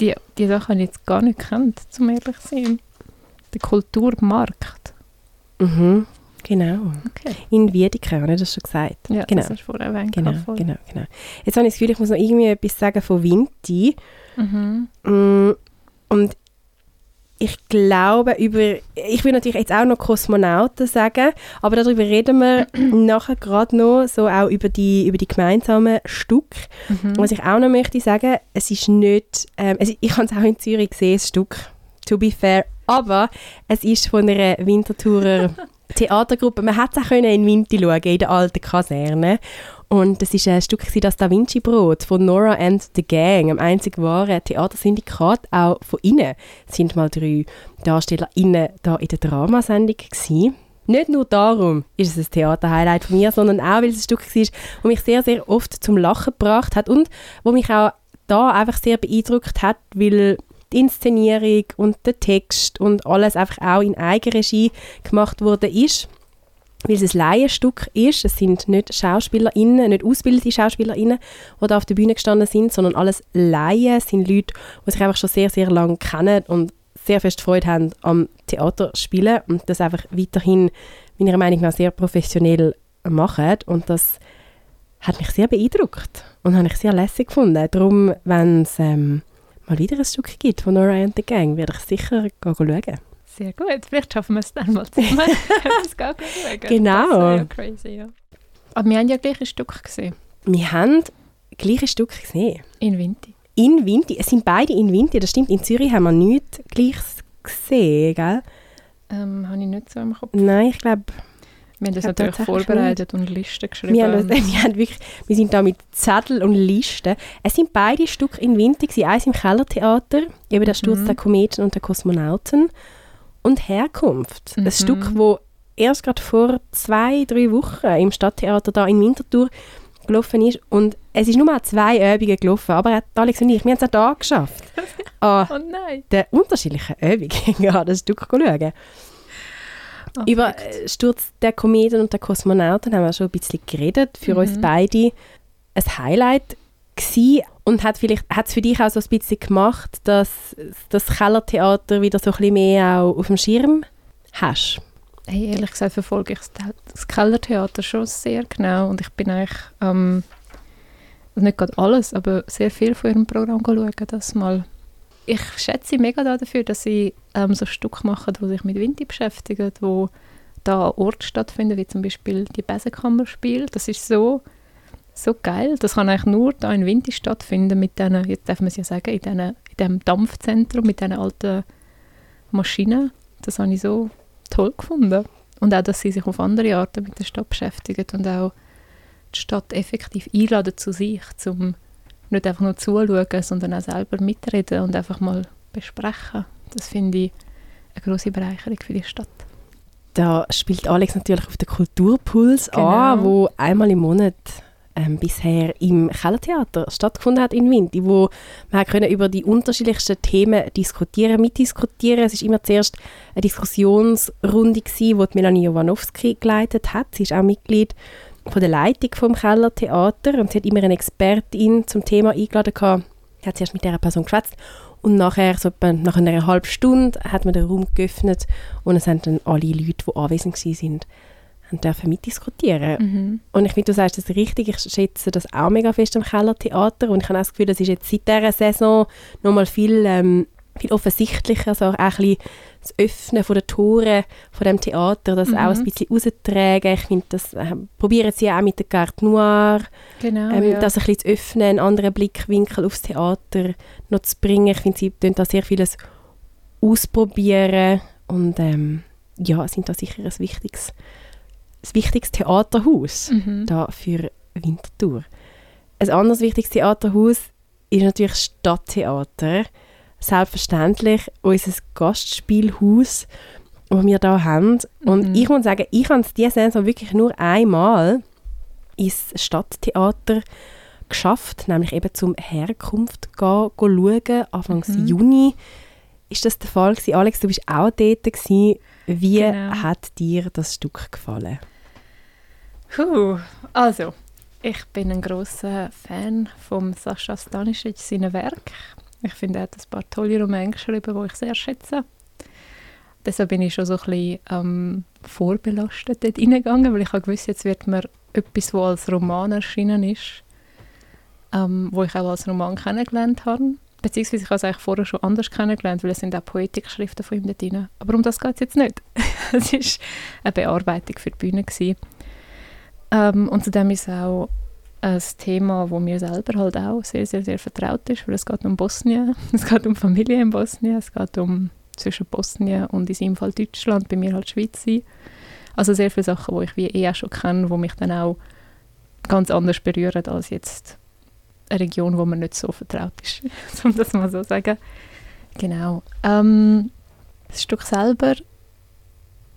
die, die Sachen habe ich jetzt gar nicht gekannt, zum ehrlich zu sein. Der Kulturmarkt. mhm. Genau. Okay. In Wiedeke, habe ich das schon gesagt? Ja, genau. das hast du vorher erwähnt. Genau, genau, genau. Jetzt habe ich das Gefühl, ich muss noch irgendwie etwas sagen von Vinti. Mhm. Mm, Und ich glaube, über, ich will natürlich jetzt auch noch Kosmonauten sagen, aber darüber reden wir nachher gerade noch, so auch über die, über die gemeinsamen Stücke. Mhm. Was ich auch noch möchte sagen, es ist nicht, ähm, es, ich habe es auch in Zürich gesehen, das Stück, to be fair, aber es ist von einer Winterthurer Theatergruppe, man hätte es auch können in Winti schauen, in der alten Kaserne. Und das ist ein Stück, das Da Vinci Brot von Nora and the Gang, am einzig wahren Theatersyndikat, auch von innen sind mal drei DarstellerInnen da in der Dramasendung gewesen. Nicht nur darum ist es ein Theaterhighlight von mir, sondern auch, weil es ein Stück war, das mich sehr, sehr oft zum Lachen gebracht hat und wo mich auch da einfach sehr beeindruckt hat, weil die Inszenierung und der Text und alles einfach auch in Eigenregie gemacht wurde ist. Weil es ein Laienstück ist. Es sind nicht SchauspielerInnen, nicht ausgebildete SchauspielerInnen, die da auf der Bühne gestanden sind, sondern alles Laien. Es sind Leute, die sich einfach schon sehr, sehr lange kennen und sehr fest Freude haben am Theaterspielen und das einfach weiterhin, meiner Meinung nach, sehr professionell machen. Und das hat mich sehr beeindruckt und habe ich sehr lässig gefunden. Darum, wenn es ähm, mal wieder ein Stück gibt von Nora and the Gang, werde ich sicher schauen. Sehr gut, vielleicht schaffen wir es dann mal zusammen. Genau. Das wäre ja crazy, ja. Aber wir haben ja gleich ein Stück gesehen. Wir haben gleiche Stück gesehen. In Vinti. In Winti, es sind beide in Winti, das stimmt. In Zürich haben wir nichts Gleiches gesehen, gell? Ähm, habe ich nicht so im Kopf. Nein, ich glaube, Wir haben das glaub natürlich vorbereitet und Listen geschrieben. wir, haben wir, haben wirklich, wir sind da mit Zettel und Listen. Es sind beide Stücke in gewesen. eins im Kellertheater, eben der Sturz Mhm. der Kometen und der Kosmonauten und Herkunft. Mhm. Ein Stück, wo erst gerade vor zwei, drei Wochen im Stadttheater da in Winterthur gelaufen ist und es ist nur mal zwei Übungen gelaufen, aber Alex und ich, wir haben es auch da geschafft. an Oh nein. den unterschiedlichen Übungen an das Stück schauen. Oh, Über verrückt. äh, Sturz der Kometen und der Kosmonauten haben wir schon ein bisschen geredet. Für Mhm. uns beide ein Highlight gewesen. und hat vielleicht hat es für dich auch so ein bisschen gemacht, dass das Kellertheater wieder so ein bisschen mehr auch auf dem Schirm hast. hey, ehrlich gesagt verfolge ich das, das Kellertheater schon sehr genau und ich bin eigentlich, ähm, also nicht gerade alles, aber sehr viel von ihrem Programm schauen, das mal. Ich schätze mega dafür, dass sie ähm, so Stücke machen, die sich mit Winti beschäftigen, wo da an Ort stattfinden, wie zum Beispiel die Besenkammerspiel. Das ist so, so geil. Das kann eigentlich nur da in Winti stattfinden, mit diesen, jetzt darf man es ja sagen, in, in diesem Dampfzentrum, mit diesen alten Maschinen. Das habe ich so toll gefunden. Und auch, dass sie sich auf andere Arten mit der Stadt beschäftigen und auch die Stadt effektiv einladen zu sich, um nicht einfach nur zuschauen, sondern auch selber mitreden und einfach mal besprechen. Das finde ich eine große Bereicherung für die Stadt. Da spielt Alex natürlich auf den Kulturpuls Genau. an, wo einmal im Monat ähm, bisher im Kellertheater stattgefunden hat in Winti, wo man können über die unterschiedlichsten Themen diskutieren, mitdiskutieren. Es ist immer zuerst eine Diskussionsrunde gewesen, die die Melanie Jovanowski geleitet hat. Sie ist auch Mitglied von der Leitung vom Kellertheater und sie hat immer eine Expertin zum Thema eingeladen gehabt. Sie hat zuerst mit dieser Person geschwätzt und nachher, so nach einer halben Stunde, hat man den Raum geöffnet und es haben dann alle Leute, die anwesend waren, haben dürfen mitdiskutieren. Mhm. Und ich finde, du sagst das richtig, ich schätze das auch mega fest am Kellertheater und ich habe auch das Gefühl, das ist jetzt seit dieser Saison nochmal viel, ähm, viel offensichtlicher, so auch ein bisschen das Öffnen von den Toren von dem Theater, das Mhm. auch ein bisschen raustragen. Ich finde, das äh, probieren sie auch mit der Carte Noire, Genau, ähm, ja. das ein bisschen zu öffnen, einen anderen Blickwinkel aufs Theater noch zu bringen. Ich finde, sie tun da sehr vieles ausprobieren und ähm, ja, sind da sicher ein wichtiges, ein wichtiges Theaterhaus Mhm. da für Winterthur. Ein anderes wichtiges Theaterhaus ist natürlich das Stadttheater. Selbstverständlich unser Gastspielhaus, das wir hier haben. Und Mhm. ich muss sagen, ich habe es diese Saison wirklich nur einmal ins Stadttheater geschafft, nämlich eben zum Herkunft gehen, schauen. Anfangs Mhm. Juni ist das der Fall gewesen. Alex, du bist auch dort gewesen. Wie Genau. hat dir das Stück gefallen? Puh, also, ich bin ein großer Fan von Sascha Stanisic, seinen Werk. Ich finde, er hat ein paar tolle Romane geschrieben, die ich sehr schätze. Deshalb bin ich schon so ein bisschen ähm, vorbelastet dort reingegangen, weil ich habe gewusst, jetzt wird mir etwas, was als Roman erschienen ist, ähm, wo ich auch als Roman kennengelernt habe. Beziehungsweise ich habe es eigentlich vorher schon anders kennengelernt, weil es sind auch Poetikschriften von ihm dort drin. Aber um das geht es jetzt nicht. es war eine Bearbeitung für die Bühne. Ähm, und zudem ist auch ein Thema, wo mir selber halt auch sehr, sehr, sehr vertraut ist, weil es geht um Bosnien, es geht um Familie in Bosnien, es geht um zwischen Bosnien und in seinem Fall Deutschland, bei mir halt Schweiz. Also sehr viele Sachen, die ich wie eh auch schon kenne, die mich dann auch ganz anders berühren als jetzt eine Region, wo man nicht so vertraut ist, um das mal so zu sagen. Genau. Ähm, das Stück selber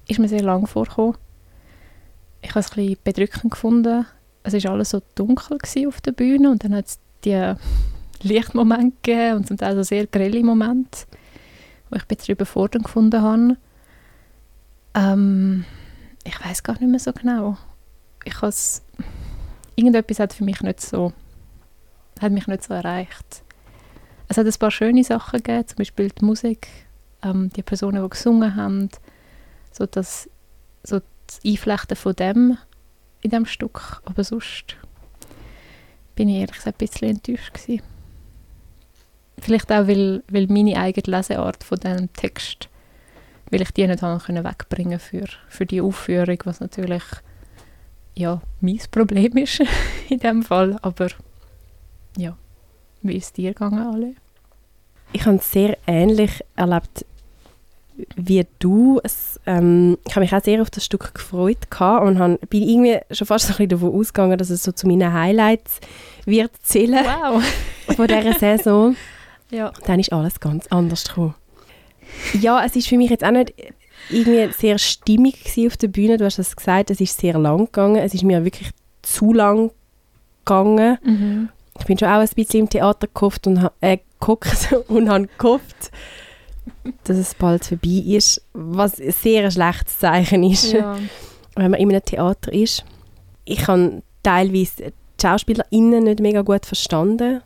ist mir sehr lang vorgekommen. Ich habe es ein bisschen bedrückend gefunden. Es war alles so dunkel auf der Bühne und dann hat es die Lichtmomente gegeben und zum Teil so sehr grelle Momente, wo ich ein bisschen überfordert gefunden habe. Ähm, ich weiß gar nicht mehr so genau. Ich irgendetwas hat für mich nicht so hat mich nicht so erreicht. Es hat ein paar schöne Sachen gegeben, zum Beispiel die Musik, ähm, die Personen, die gesungen haben, so das, so das Einflechten von dem in dem Stück. Aber sonst bin ich ehrlich gesagt ein bisschen enttäuscht gewesen. Vielleicht auch, weil, weil meine eigene Leseart von diesem Text, weil ich die nicht können wegbringen für, für die Aufführung, was natürlich ja, mein Problem ist in dem Fall, aber ja, wie ist es dir gegangen, alle? Ich habe es sehr ähnlich erlebt wie du. Es, ähm, ich habe mich auch sehr auf das Stück gefreut gehabt und habe, bin irgendwie schon fast so ein bisschen davon ausgegangen, dass es so zu meinen Highlights wird zählen Wow! von dieser Saison. ja. Und dann ist alles ganz anders gekommen. Ja, es ist für mich jetzt auch nicht irgendwie sehr stimmig auf der Bühne. Du hast es gesagt, es ist sehr lang gegangen. Es ist mir wirklich zu lang gegangen. Mhm. Ich bin schon auch ein bisschen im Theater gehofft und, äh, gehockt und habe gehofft, dass es bald vorbei ist, was ein sehr schlechtes Zeichen ist, ja. wenn man in einem Theater ist. Ich habe teilweise die SchauspielerInnen nicht mega gut verstanden.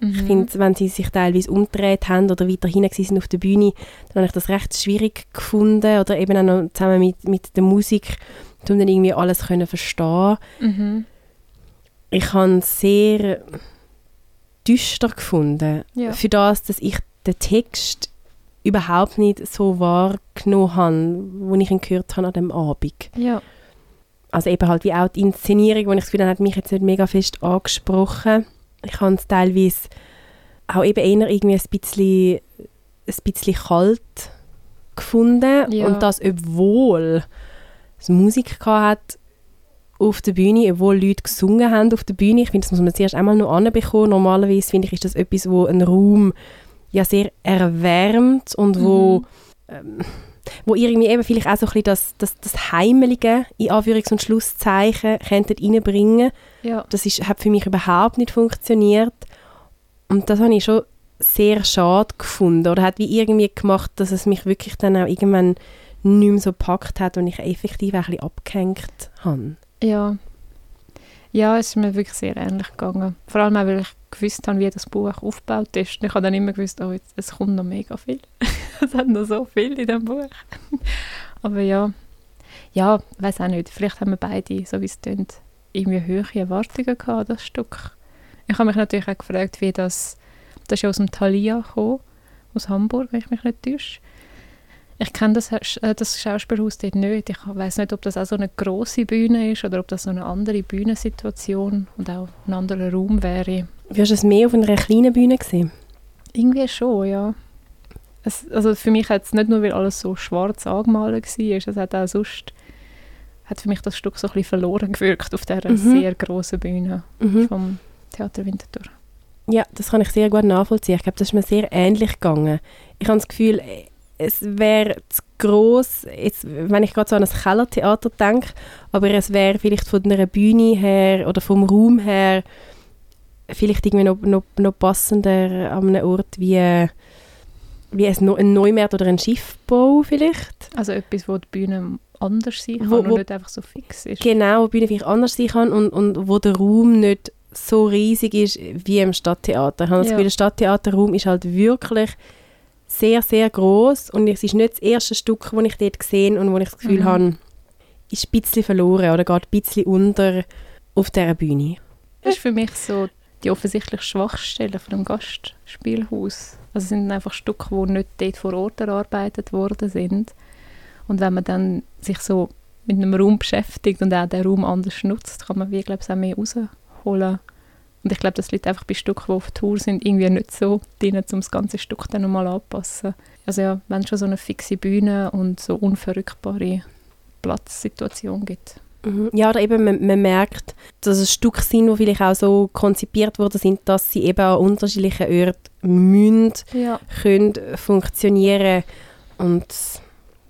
Ich finde, wenn sie sich teilweise umgedreht haben oder weiter hinten sind auf der Bühne, dann habe ich das recht schwierig gefunden. Oder eben auch noch zusammen mit, mit der Musik, um dann irgendwie alles können verstehen. Mhm. Ich habe es sehr düster gefunden. Ja. Für das, dass ich den Text überhaupt nicht so wahrgenommen habe, wo ich ihn gehört habe an dem Abend. Ja. Also eben halt wie auch die Inszenierung, wo ich das Gefühl habe, hat mich jetzt nicht mega fest angesprochen. Ich habe es teilweise auch eben eher irgendwie ein bisschen, ein bisschen kalt gefunden. Ja. Und das, obwohl es Musik hat auf der Bühne, obwohl Leute gesungen haben auf der Bühne. Ich finde, das muss man zuerst einmal noch anbekommen. Normalerweise finde ich, ist das etwas, wo einen Raum ja sehr erwärmt und wo, ähm, wo irgendwie eben vielleicht auch so ein bisschen das, das, das Heimelige in Anführungs- und Schlusszeichen könnte reinbringen. Ja. Das ist, hat für mich überhaupt nicht funktioniert. Und das habe ich schon sehr schade gefunden. Oder hat wie irgendwie gemacht, dass es mich wirklich dann auch irgendwann nicht mehr so gepackt hat und ich effektiv ein bisschen abgehängt habe. Ja. Ja, es ist mir wirklich sehr ähnlich gegangen. Vor allem auch, weil ich gewusst habe, wie das Buch aufgebaut ist. Ich habe dann immer gewusst, oh, jetzt, es kommt noch mega viel. es hat noch so viel in dem Buch. Aber ja, ja, weiß auch nicht. Vielleicht haben wir beide, so wie es klingt, irgendwie hohe Erwartungen gehabt das Stück. Ich habe mich natürlich auch gefragt, wie das, das ist ja aus dem Thalia gekommen, aus Hamburg, wenn ich mich nicht täusche. Ich kenne das, äh, das Schauspielhaus dort nicht. Ich weiß nicht, ob das auch so eine große Bühne ist oder ob das so eine andere Bühnensituation und auch ein anderer Raum wäre. Wirst du es mehr auf einer kleinen Bühne gesehen? Irgendwie schon, ja. Es, also für mich hat es nicht nur, weil alles so schwarz angemalt war, es hat auch sonst hat für mich das Stück so ein bisschen verloren gewirkt auf dieser Mhm. sehr grossen Bühne Mhm. vom Theater Winterthur. Ja, das kann ich sehr gut nachvollziehen. Ich glaube, das ist mir sehr ähnlich gegangen. Ich habe das Gefühl, es wäre zu gross, jetzt, wenn ich gerade so an ein Kellertheater denke, aber es wäre vielleicht von einer Bühne her oder vom Raum her vielleicht irgendwie noch, noch, noch passender an einem Ort wie, wie ein, ein Neumarkt oder ein Schiffbau vielleicht. Also etwas, wo die Bühne anders sein kann Wo- und wo- nicht einfach so fix ist. Genau, wo die Bühne vielleicht anders sein kann und, und wo der Raum nicht so riesig ist wie im Stadttheater. Ich habe das Ja. Gefühl, der Stadttheaterraum ist halt wirklich sehr, sehr groß und es ist nicht das erste Stück, das ich dort gesehen und wo ich das Gefühl Mhm. habe, ist ein bisschen verloren oder geht ein bisschen unter auf dieser Bühne. Das ist für mich so die offensichtlich Schwachstelle von dem Gastspielhaus. Also es sind einfach Stücke, die nicht dort vor Ort erarbeitet worden sind. Und wenn man dann sich so mit einem Raum beschäftigt und auch den Raum anders nutzt, kann man wie, glaube ich, auch mehr rausholen. Und ich glaube, das liegt einfach bei Stücken, die auf Tour sind, irgendwie nicht so drin, um das ganze Stück dann nochmal anzupassen. Also ja, wenn es schon so eine fixe Bühne und so unverrückbare Platzsituation gibt. Mhm. Ja, oder eben man, man merkt, dass es Stücke sind, die vielleicht auch so konzipiert worden sind, dass sie eben an unterschiedlichen Orten müssen Ja. können funktionieren und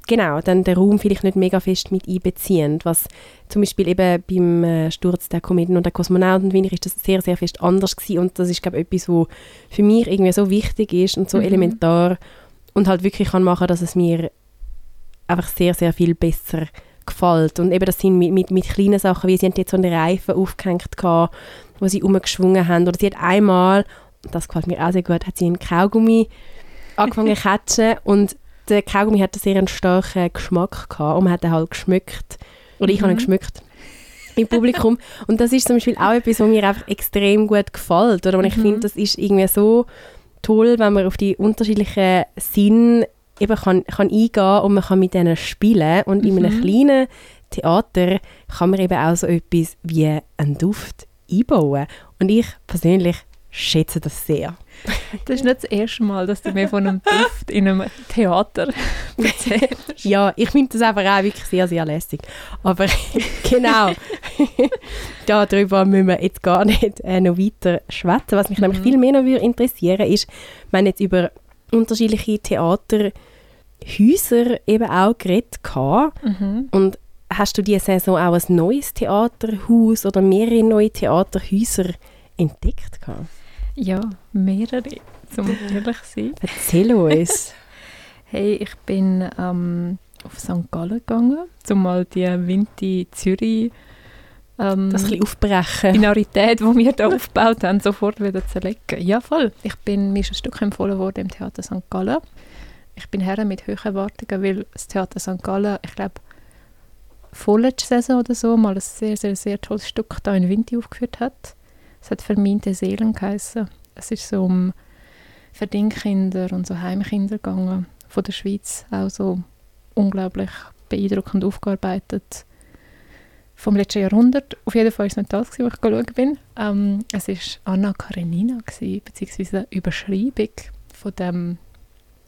genau, dann den Raum vielleicht nicht mega fest mit einbeziehen, was zum Beispiel eben beim äh, Sturz der Kometen und der Kosmonauten, finde ich, ist das sehr, sehr fest anders gewesen und das ist, glaube ich, etwas, wo für mich irgendwie so wichtig ist und so Mhm. elementar und halt wirklich kann machen, dass es mir einfach sehr, sehr viel besser gefällt und eben das sind mit, mit, mit kleinen Sachen, wie sie jetzt so einen Reifen aufgehängt gehabt, wo sie umgeschwungen haben oder sie hat einmal, das gefällt mir auch sehr gut, hat sie einen Kaugummi angefangen zu catchen und der Kaugummi hatte sehr einen starken Geschmack gehabt und man hat ihn halt geschmückt. Oder ich habe ihn Mhm. geschmückt im Publikum. und das ist zum Beispiel auch etwas, was mir einfach extrem gut gefällt. Oder? Und ich Mhm. finde, das ist irgendwie so toll, wenn man auf die unterschiedlichen Sinn eben kann, kann eingehen und man kann mit denen spielen. Und in einem Mhm. kleinen Theater kann man eben auch so etwas wie einen Duft einbauen. Und ich persönlich schätze das sehr. Das ist nicht das erste Mal, dass du mir von einem Duft in einem Theater erzählst. Ja, ich finde das einfach auch wirklich sehr, sehr lästig. Aber genau, darüber müssen wir jetzt gar nicht äh, noch weiter schwätzen. Was mich nämlich Mhm. viel mehr noch würde interessieren ist, wenn jetzt über unterschiedliche Theaterhäuser eben auch geredet. Mhm. Und hast du diese Saison auch ein neues Theaterhaus oder mehrere neue Theaterhäuser entdeckt? Ja, mehrere, zum ehrlich zu sein. Erzähl uns. Hey, ich bin ähm, auf St. Gallen gegangen, um mal die Vinti Zürich ähm, Das ein aufbrechen. Binarität, die wir hier aufgebaut haben, sofort wieder zerlegen. Ja, voll. Ich bin, mir ist ein Stück empfohlen worden im Theater St. Gallen. Ich bin her mit hohen Erwartungen, weil das Theater St. Gallen, ich glaube, vorletzte Saison oder so mal ein sehr, sehr, sehr tolles Stück da in Winti aufgeführt hat. Es hat «Verminte Seelen» geheißen. Es ist so um Verdingkinder und so Heimkinder gegangen von der Schweiz. Auch so unglaublich beeindruckend aufgearbeitet vom letzten Jahrhundert. Auf jeden Fall war es nicht das, was ich schauen bin. Ähm, es war Anna Karenina, gewesen, beziehungsweise eine Überschreibung von dem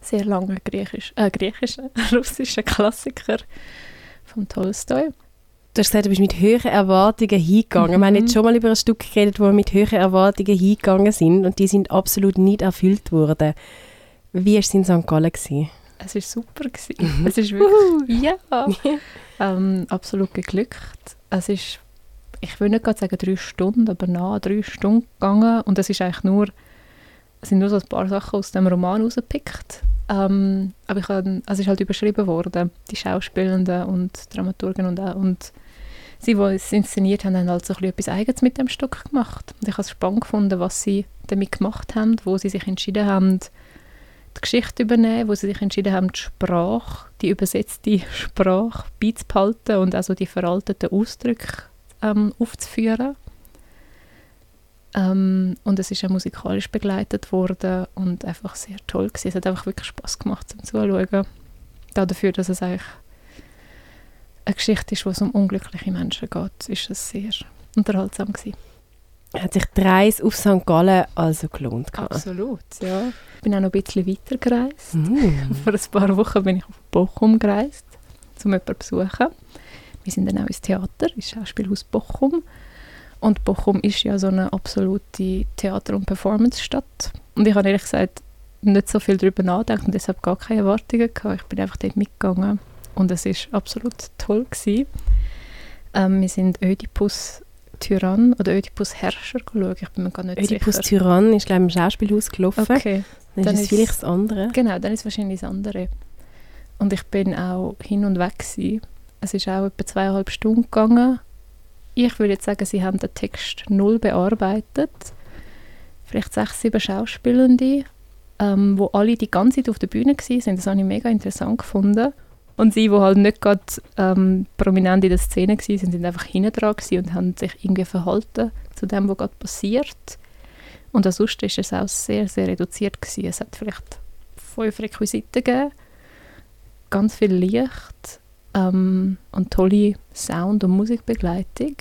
sehr langen griechisch, äh, griechischen, russischen Klassiker von Tolstoi. Du hast gesagt, du bist mit höheren Erwartungen hingegangen. Wir haben Mhm. jetzt schon mal über ein Stück geredet, wo wir mit höheren Erwartungen hingegangen sind und die sind absolut nicht erfüllt worden. Wie war es in St. Gallen? Gewesen? Es war super. Gewesen. Es ist wirklich, ja, ähm, absolut geglückt. Es ist, ich will nicht gerade sagen drei Stunden, aber nah drei Stunden gegangen und es ist eigentlich nur, sind nur so ein paar Sachen aus dem Roman rausgepickt. Ähm, aber ich hab, es ist halt überschrieben worden, die Schauspielenden und Dramaturgen und, auch- und sie, die es inszeniert haben, haben halt so etwas Eigenes mit dem Stück gemacht. Und ich habe es spannend gefunden, was sie damit gemacht haben, wo sie sich entschieden haben, die Geschichte übernehmen, wo sie sich entschieden haben, die Sprache, die übersetzte Sprache beizubehalten und also die veralteten Ausdrücke ähm, aufzuführen. Ähm, und es ist auch musikalisch begleitet worden und einfach sehr toll gewesen. Es hat einfach wirklich Spaß gemacht zum Zuschauen. Da dafür, dass es eigentlich eine Geschichte ist, wo es um unglückliche Menschen geht, ist es sehr unterhaltsam gewesen. Hat sich die Reise auf St. Gallen also gelohnt? gehabt? Absolut, ja. Ich bin auch noch ein bisschen weiter gereist. Mm. Vor ein paar Wochen bin ich auf Bochum gereist, um jemanden zu besuchen. Wir sind dann auch ins Theater, ins Schauspielhaus Bochum. Und Bochum ist ja so eine absolute Theater- und Performance-Stadt. Und ich habe ehrlich gesagt nicht so viel darüber nachgedacht und deshalb gar keine Erwartungen gehabt. Ich bin einfach dort mitgegangen und es ist absolut toll gewesen. Ähm, wir sind Ödipus Tyrann oder Ödipus Herrscher geschaut. Ich bin mir gar nicht Ödipus sicher. Tyrann ist, glaube ich, im Schauspielhaus gelaufen. Okay. Dann, dann ist es vielleicht das andere. Genau, dann ist es wahrscheinlich das andere. Und ich bin auch hin und weg gewesen. Es ist auch etwa zweieinhalb Stunden gegangen. Ich würde jetzt sagen, sie haben den Text null bearbeitet. Vielleicht sechs, sieben Schauspielende, ähm, wo alle die ganze Zeit auf der Bühne waren. Das habe ich mega interessant gefunden. Und sie, die halt nicht gerade ähm, prominent in der Szene waren, sind einfach hinten dran und haben sich irgendwie verhalten zu dem, was gerade passiert. Und ansonsten ist es auch sehr, sehr reduziert gewesen. Es hat vielleicht fünf Requisiten gegeben, ganz viel Licht ähm, und tolle Sound- und Musikbegleitung.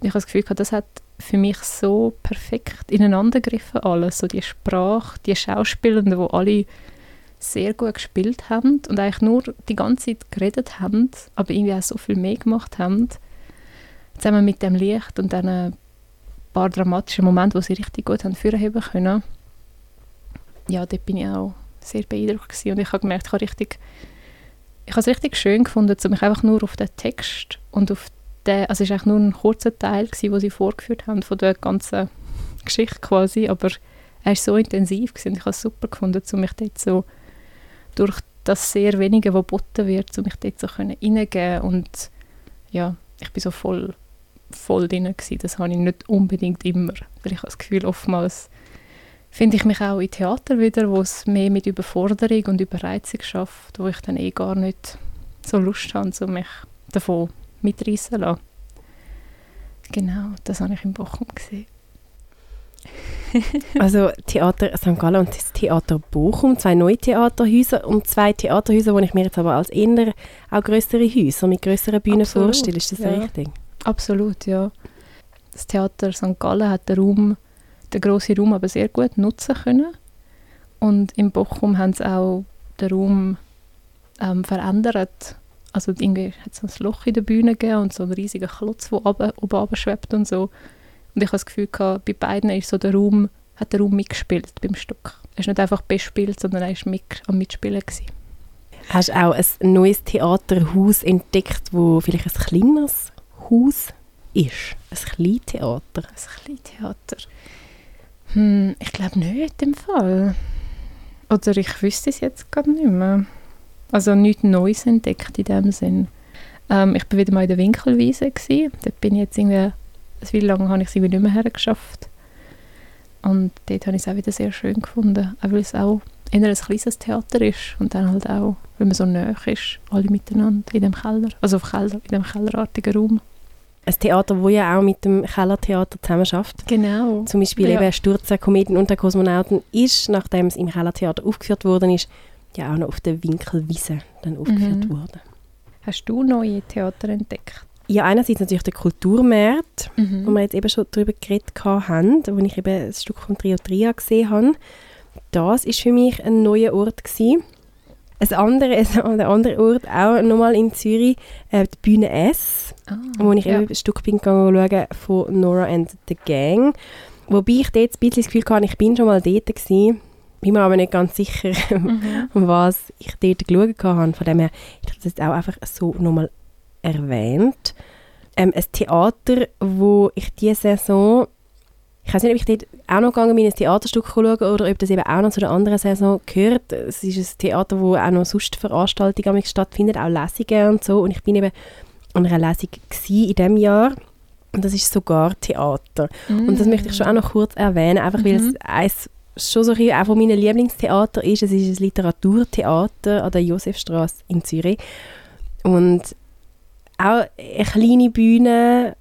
Ich habe das Gefühl, gehabt, das hat für mich so perfekt ineinander gegriffen alles. So die Sprache, die Schauspielenden, die alle sehr gut gespielt haben und eigentlich nur die ganze Zeit geredet haben, aber irgendwie auch so viel mehr gemacht haben. Zusammen mit dem Licht und diesen paar dramatischen Momenten, wo sie richtig gut haben führen können. Ja, dort bin ich auch sehr beeindruckt gewesen. und ich habe gemerkt, ich habe richtig ich habe es richtig schön gefunden, mich einfach nur auf den Text und auf den, also es war nur ein kurzer Teil, gewesen, wo sie vorgeführt haben von der ganzen Geschichte quasi, aber er war so intensiv gewesen, ich habe es super gefunden, um mich dort so durch das sehr wenige, was geboten wird, um mich dort so reingeben und ja, ich bin so voll, voll drin gewesen. Das habe ich nicht unbedingt immer, weil ich habe das Gefühl, oftmals finde ich mich auch in Theater wieder, wo es mehr mit Überforderung und Überreizung schafft, wo ich dann eh gar nicht so Lust habe, um mich davon mitreißen lassen. Genau, das habe ich in Bochum gesehen. Also Theater St. Gallen und das Theater Bochum, zwei neue Theaterhäuser und zwei Theaterhäuser, wo ich mir jetzt aber als eher auch größere Häuser mit größeren Bühnen Absolut, vorstelle. Ist das ja. richtig? Absolut, ja. Das Theater St. Gallen hat den Raum, den grossen Raum aber sehr gut nutzen können. Und in Bochum haben sie auch den Raum ähm, verändert. Also irgendwie hat es ein Loch in der Bühne gegeben und so einen riesigen Klotz, der oben, oben runterschwebt und so. Und ich habe das Gefühl, gehabt, bei beiden ist so der Raum, hat der Raum mitgespielt beim Stück. Er ist nicht einfach bespielt, sondern er war mit, am Mitspielen. Gewesen. Hast du auch ein neues Theaterhaus entdeckt, wo vielleicht ein kleineres Haus ist? Ein Kleintheater? Ein Kleintheater. Hm, ich glaube nicht im Fall. Oder ich wüsste es jetzt gerade nicht mehr. Also nichts Neues entdeckt in dem Sinn. Ähm, ich war wieder mal in der Winkelwiese. Gewesen. Dort bin ich jetzt irgendwie, wie lange habe ich sie nicht mehr hergeschafft. Und dort habe ich es auch wieder sehr schön gefunden, auch weil es auch eher ein kleines Theater ist und dann halt auch, weil man so nah ist, alle miteinander in dem Keller, also auf Keller, in dem kellerartigen Raum. Ein Theater, das ja auch mit dem Kellertheater zusammen schafft. Genau. Zum Beispiel Ja. eben Sturze, Kometen und der Kosmonauten ist, nachdem es im Kellertheater aufgeführt worden ist, ja auch noch auf der Winkelwiese dann aufgeführt Mhm. worden. Hast du neue Theater entdeckt? Ja, einerseits natürlich der Kulturmarkt, wo Mhm. wir jetzt eben schon darüber geredet haben, wo ich eben ein Stück von Trio Tria gesehen habe. Das ist für mich ein neuer Ort gewesen. Ein anderer, ein anderer Ort, auch nochmal in Zürich, äh, die Bühne S, Ah, wo ich ja. eben ein Stück bin gegangen von Nora and the Gang. Wobei ich dort ein bisschen das Gefühl hatte, ich bin schon mal dort gewesen, bin mir aber nicht ganz sicher, Mhm. was ich dort geschaut habe. Von dem her, ich habe das jetzt auch einfach so nochmal erwähnt. Ähm, ein Theater, wo ich diese Saison, ich weiß nicht, ob ich dort auch noch gegangen bin, ein Theaterstück schauen oder ob das eben auch noch zu der anderen Saison gehört. Es ist ein Theater, wo auch noch sonst Veranstaltungen stattfinden, auch Lesungen und so. Und ich bin eben an einer Lesung in diesem Jahr. Und das ist sogar Theater. Und das möchte ich schon auch noch kurz erwähnen, einfach weil Mhm. es eins schon so ein bisschen auch von meinen Lieblingstheater ist. Es ist ein Literaturtheater an der Josefstraße in Zürich. Und auch eine kleine Bühne,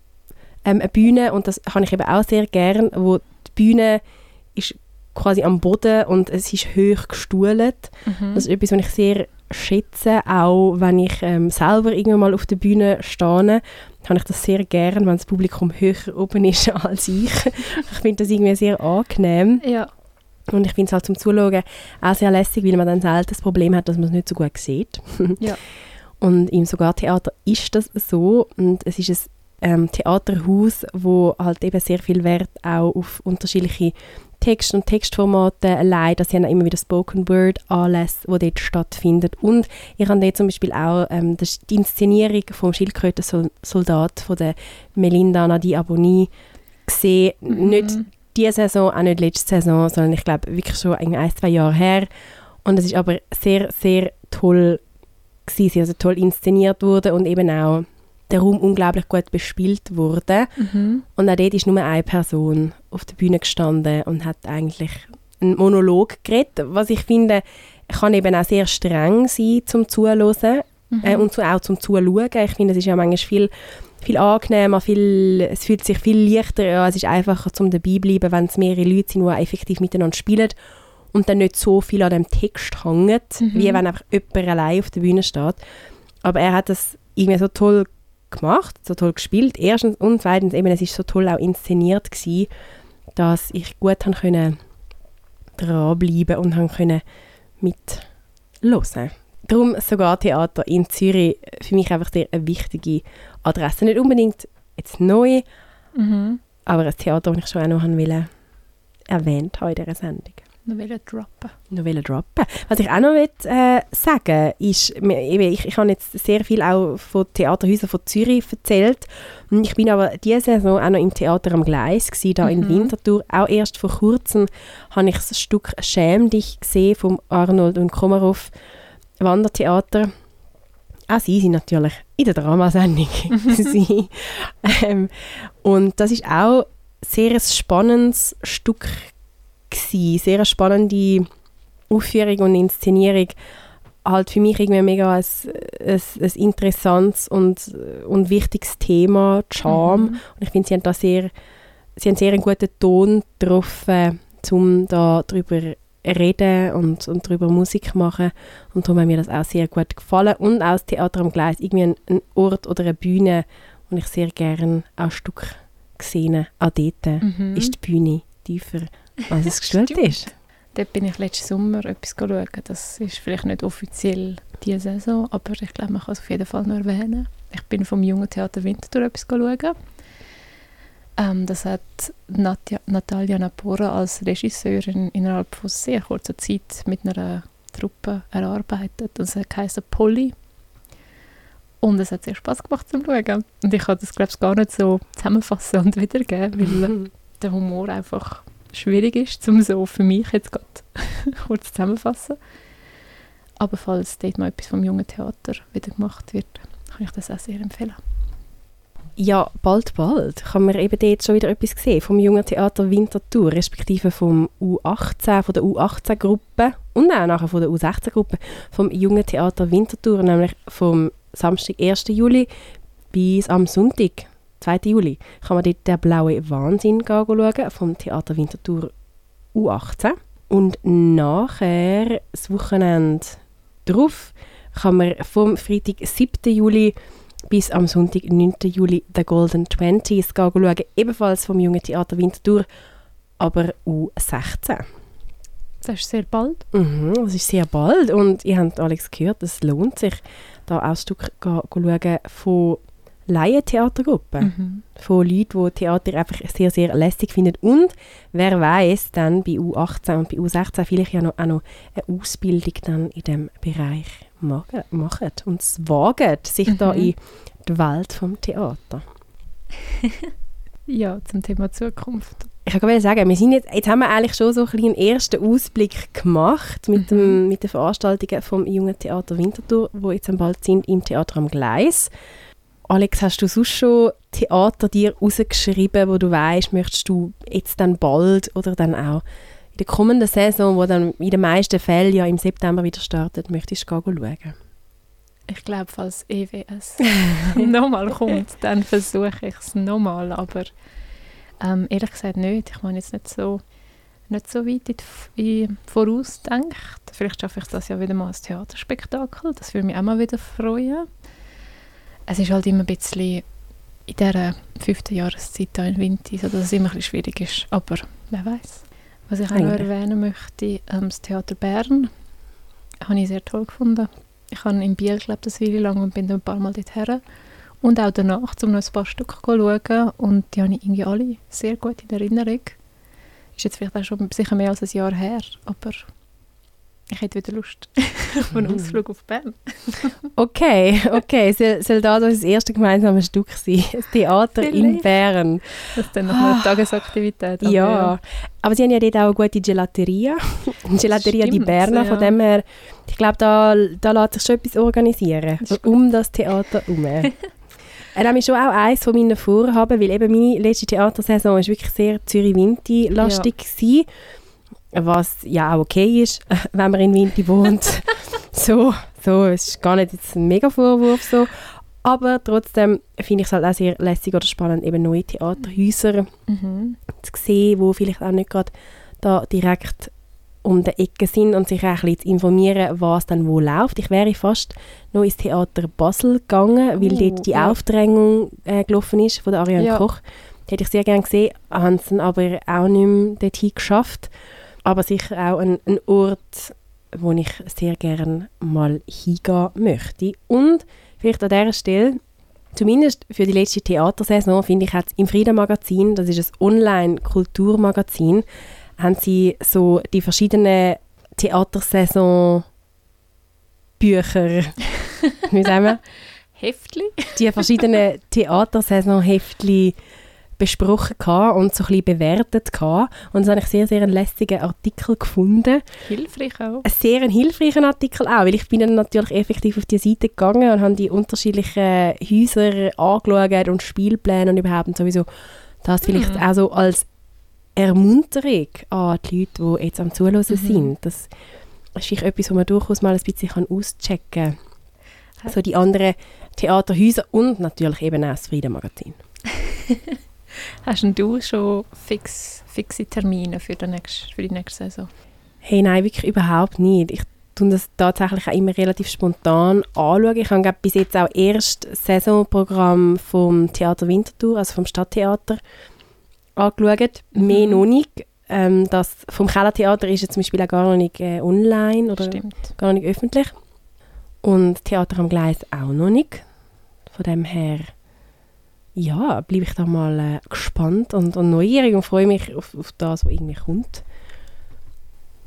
ähm, eine Bühne, und das habe ich eben auch sehr gern, wo die Bühne ist quasi am Boden und es ist hoch gestuhlt. Mhm. Das ist etwas, was ich sehr schätze, auch wenn ich ähm, selber irgendwann mal auf der Bühne stehe, habe ich das sehr gern, wenn das Publikum höher oben ist als ich. ich finde das irgendwie sehr angenehm ja. Und ich finde es halt zum Zuschauen auch sehr lässig, weil man dann selten das Problem hat, dass man es nicht so gut sieht. Ja. Und im Sogar-Theater ist das so und es ist ein ähm, Theaterhaus, wo halt eben sehr viel Wert auch auf unterschiedliche Texte und Textformate legt. Das sind auch immer wieder Spoken Word Anlässe, die dort stattfinden. Und ich habe dort zum Beispiel auch ähm, die Inszenierung vom Schildkrötensoldat von der Melinda Nadi Aboni gesehen. Mhm. Nicht diese Saison, auch nicht letzte Saison, sondern ich glaube wirklich schon ein, ein, zwei Jahre her. Und es ist aber sehr, sehr toll gewesen, also toll inszeniert wurde und eben auch der Raum unglaublich gut bespielt wurde. Mhm. Und auch dort ist nur eine Person auf der Bühne gestanden und hat eigentlich einen Monolog geredet, was ich finde, kann eben auch sehr streng sein zum Zuhören Mhm. äh, und zu, auch zum Zuschauen. Ich finde, es ist ja manchmal viel, viel angenehmer, viel, es fühlt sich viel leichter an, es ist einfacher zum dabei bleiben, wenn es mehrere Leute sind, die effektiv miteinander spielen und dann nicht so viel an dem Text hängt, Mhm. wie wenn einfach jemand allein auf der Bühne steht. Aber er hat das irgendwie so toll gemacht, so toll gespielt, erstens und zweitens eben, es ist so toll auch inszeniert gewesen, dass ich gut haben können dranbleiben und haben können mit hören. Darum sogar Theater in Zürich für mich einfach eine wichtige Adresse. Nicht unbedingt jetzt neu, Mhm. aber ein Theater, das ich schon auch noch wollte, erwähnt habe in dieser Sendung. Noch wollen droppen. Noch wollen droppen. Was ich auch noch will, äh, sagen ist, ich, ich habe jetzt sehr viel auch von Theaterhäusern von Zürich erzählt. Ich bin aber diese Saison auch noch im Theater am Gleis gewesen, da in Mhm. Winterthur. Auch erst vor kurzem habe ich das Stück «Schäm dich» gesehen vom Arnold und Komarov Wandertheater. Auch sie sind natürlich in der Dramasendung. sie. Ähm, und das ist auch sehr ein spannendes Stück gewesen. Sehr eine spannende Aufführung und Inszenierung. Halt für mich irgendwie mega ein, ein, ein interessantes und, und wichtiges Thema, Scham. Mhm. Und ich finde, sie haben da sehr, sie haben sehr einen guten Ton getroffen, um da drüber reden und, und darüber Musik machen. Und darum hat mir das auch sehr gut gefallen. Und auch das Theater am Gleis, irgendwie ein, ein Ort oder eine Bühne, wo ich sehr gerne ein Stück gesehen habe. Auch dort Mhm. ist die Bühne tiefer, als es gestellt ist. Dort bin ich letzten Sommer etwas schauen. Das ist vielleicht nicht offiziell diese Saison, aber ich glaube, man kann es auf jeden Fall noch erwähnen. Ich bin vom Jungen Theater Winterthur etwas schauen. Ähm, das hat Natja, Natalia Napora als Regisseurin innerhalb von sehr kurzer Zeit mit einer Truppe erarbeitet. Das heisst Polly. Und es hat sehr Spaß gemacht zum Schauen. Und ich kann das, glaube ich, gar nicht so zusammenfassen und wiedergeben, weil der Humor einfach schwierig ist, um so für mich jetzt gerade kurz zusammenzufassen. Aber falls dort mal etwas vom jungen Theater wieder gemacht wird, kann ich das auch sehr empfehlen. Ja, bald, bald kann man eben dort schon wieder etwas sehen vom Jungen Theater Winterthur, respektive vom U18, von der U18-Gruppe und auch nachher von der U16-Gruppe vom Jungen Theater Winterthur, nämlich vom Samstag, 1. Juli bis am Sonntag, 2. Juli, kann man dort «Der blaue Wahnsinn» schauen, vom Theater Winterthur U18. Und nachher, das Wochenende drauf, kann man vom Freitag, 7. Juli bis am Sonntag, 9. Juli, «The Golden Twenties» schauen, ebenfalls vom Jungen Theater Winterthur, aber U16. Das ist sehr bald. Mhm, das ist sehr bald und ihr habt Alex gehört, es lohnt sich, da auch ein Stück schauen von Laientheatergruppen. Mhm. Von Leuten, die Theater einfach sehr, sehr lässig finden. Und wer weiß dann bei U18 und bei U16 vielleicht ja noch, auch noch eine Ausbildung dann in diesem Bereich machen, und es wagen, sich Mhm. da in die Welt vom Theater. Ja, zum Thema Zukunft. Ich kann gerade sagen, wir sind jetzt, jetzt haben wir eigentlich schon so ein einen ersten Ausblick gemacht mit, dem, mit den Veranstaltungen vom Jungen Theater Winterthur, wo jetzt am bald sind im Theater am Gleis. Alex, hast du sonst schon Theater dir rausgeschrieben, wo du weißt, möchtest du jetzt dann bald oder dann auch in der kommenden Saison, wo dann in den meisten Fällen ja im September wieder startet, möchtest du schauen? Ich glaube, falls EWS nochmal kommt, dann versuche ich es nochmal. Aber ähm, ehrlich gesagt nicht. Ich meine jetzt nicht so, nicht so weit in die, vorausdenkt. Vielleicht schaffe ich das ja wieder mal als Theaterspektakel. Das würde mich auch mal wieder freuen. Es ist halt immer ein bisschen in dieser fünften Jahreszeit hier in Winter, so dass es immer ein bisschen schwierig ist. Aber wer weiß. Was ich auch noch erwähnen möchte, ähm, das Theater Bern habe ich sehr toll gefunden. Ich habe in Biel gelebt, eine Weile lang und bin dann ein paar Mal dorthin. Und auch danach, um noch ein paar Stücke zu schauen. Und die habe ich irgendwie alle sehr gut in Erinnerung. Ist jetzt vielleicht auch schon sicher mehr als ein Jahr her, aber ich hätte wieder Lust auf einen Ausflug auf Bern. Okay, okay. Soll, soll das unser erstes gemeinsames Stück sein? Das Theater in Vielleicht. Bern. Das ist dann noch eine Tagesaktivität. aber Ja, aber sie haben ja dort auch eine gute Gelateria. Gelateria di Berna, von ja. dem her, ich glaube, da, da lässt sich schon etwas organisieren, Das um das Theater herum. Er ist schon auch eines von meinen Vorhaben, weil eben meine letzte Theatersaison ist wirklich sehr Zürich-Winti-lastig gewesen, was ja auch okay ist, wenn man in Winti wohnt. so, so, es ist gar nicht jetzt ein mega Vorwurf so, aber trotzdem finde ich es halt auch sehr lässig oder spannend, eben neue Theaterhäuser Mhm. zu sehen, wo vielleicht auch nicht gerade da direkt um die Ecke sind und sich auch ein bisschen zu informieren, was dann wo läuft. Ich wäre fast noch ins Theater Basel gegangen, weil Oh, dort die ja. Aufdrängung äh, gelaufen ist von der Ariane Ja. Koch. Die hätte ich sehr gerne gesehen, haben es aber auch nicht mehr dorthin geschafft. Aber sicher auch ein, ein Ort, wo ich sehr gerne mal hingehen möchte. Und vielleicht an dieser Stelle Zumindest für die letzte Theatersaison finde ich jetzt im Frieden Magazin, das ist ein Online-Kulturmagazin, haben sie so die verschiedenen Theatersaison Bücher, wie sagen wir, Heftli? die verschiedenen Theatersaison-Heftchen besprochen und so ein bisschen bewertet gehabt. Und da habe ich sehr, sehr einen lässigen Artikel gefunden Hilfreich auch. ein sehr ein hilfreichen Artikel auch, weil ich bin dann natürlich effektiv auf die Seite gegangen und habe die unterschiedlichen Häuser angeschaut und Spielpläne und überhaupt und sowieso das vielleicht Mhm. auch so als Ermunterung an die Leute, die jetzt am Zuhören sind. Das ist etwas, wo man durchaus mal ein bisschen auschecken kann. So die anderen Theaterhäuser und natürlich eben auch das Frieden-Magazin. Hast denn du schon fix, fixe Termine für die nächste, für die nächste Saison? Hey, nein, wirklich überhaupt nicht. Ich tue das tatsächlich auch immer relativ spontan anschauen. Ich habe bis jetzt auch erst das Saisonprogramm vom Theater Winterthur, also vom Stadttheater, angeschaut. Mhm. Mehr noch nicht. Ähm, das vom Kellertheater ist jetzt zum Beispiel auch gar noch nicht äh, online oder Stimmt. gar nicht öffentlich. Und Theater am Gleis auch noch nicht. Von dem her, ja, bleibe ich da mal äh, gespannt und, und neugierig und freue mich auf, auf das, was irgendwie kommt.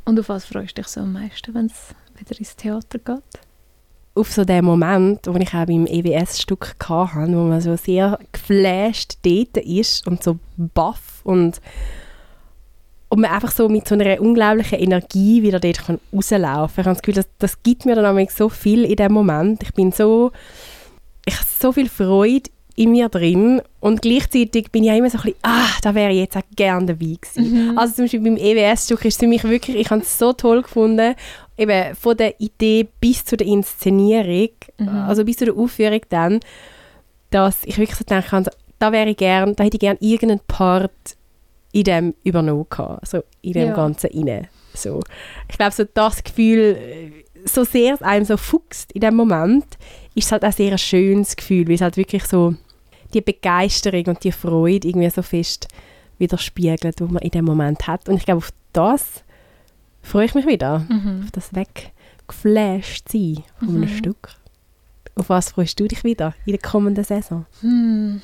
Und auf was freust du dich so am meisten, wenn es wieder ins Theater geht? auf so den Moment, wo ich auch beim EWS-Stück hatte, wo man so sehr geflasht dort ist und so baff und, und man einfach so mit so einer unglaublichen Energie wieder dort kann rauslaufen kann. Ich habe das Gefühl, das, das gibt mir dann so viel in dem Moment. Ich bin so ich habe so viel Freude in mir drin und gleichzeitig bin ich auch immer so ein bisschen, ah, da wäre ich jetzt auch gerne dabei gewesen. Mhm. Also zum Beispiel beim EWS-Stück ist es für mich wirklich, ich habe es so toll gefunden, eben von der Idee bis zu der Inszenierung, Mhm. also bis zu der Aufführung dann, dass ich wirklich so denke, also, da wäre ich gern, da hätte ich gern irgendeinen Part in dem übernommen gehabt, also in dem Ja. Ganzen inne. So. Ich glaube, so das Gefühl, so sehr es einem so fuchst in dem Moment, ist es halt auch sehr ein schönes Gefühl, weil es halt wirklich so die Begeisterung und die Freude irgendwie so fest widerspiegelt, die man in dem Moment hat. Und ich glaube, auf das freue ich mich wieder, Mhm. auf das weggeflasht sein von einem Mhm. Stück. Auf was freust du dich wieder in der kommenden Saison? Hm.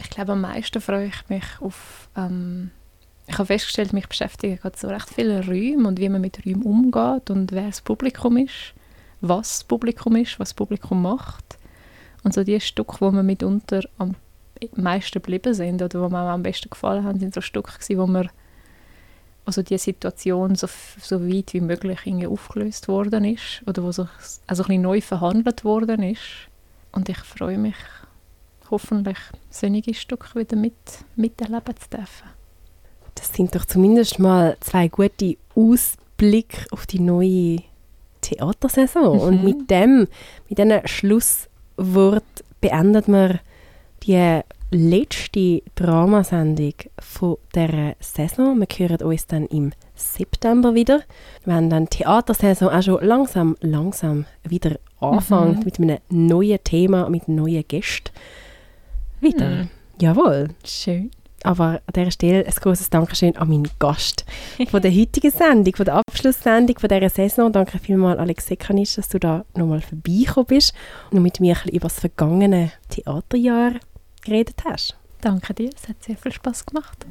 Ich glaube, am meisten freue ich mich auf. Ähm, ich habe festgestellt, mich beschäftigen gerade so recht viele Räume und wie man mit Räumen umgeht und wer das Publikum ist, was das Publikum ist, was das Publikum macht. Und so die Stücke, wo mir mitunter am meisten geblieben sind oder wo mir am besten gefallen haben, sind so Stücke gewesen, wo mir also die Situation so, so weit wie möglich irgendwie aufgelöst worden ist oder wo so, also ein bisschen neu verhandelt worden ist. Und ich freue mich, hoffentlich sonnige Stücke wieder mit, miterleben zu dürfen. Das sind doch zumindest mal zwei gute Ausblicke auf die neue Theatersaison. Mhm. Und mit dem, mit diesem Schlusswort beendet wir die letzte Dramasendung von dieser Saison. Wir hören uns dann im September wieder, wenn dann die Theatersaison auch schon langsam, langsam wieder anfängt Mhm. mit einem neuen Thema, mit neuen Gästen. Wieder. Mhm. Jawohl. Schön. Aber an dieser Stelle ein großes Dankeschön an meinen Gast von der heutigen Sendung, von der Abschlusssendung von dieser Saison. Danke vielmals, Alex Sekanic, dass du da nochmal vorbeigekommen bist und mit mir ein bisschen über das vergangene Theaterjahr geredet hast. Danke dir, es hat sehr viel Spaß gemacht.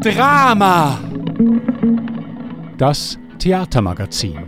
Drama. Das Theatermagazin.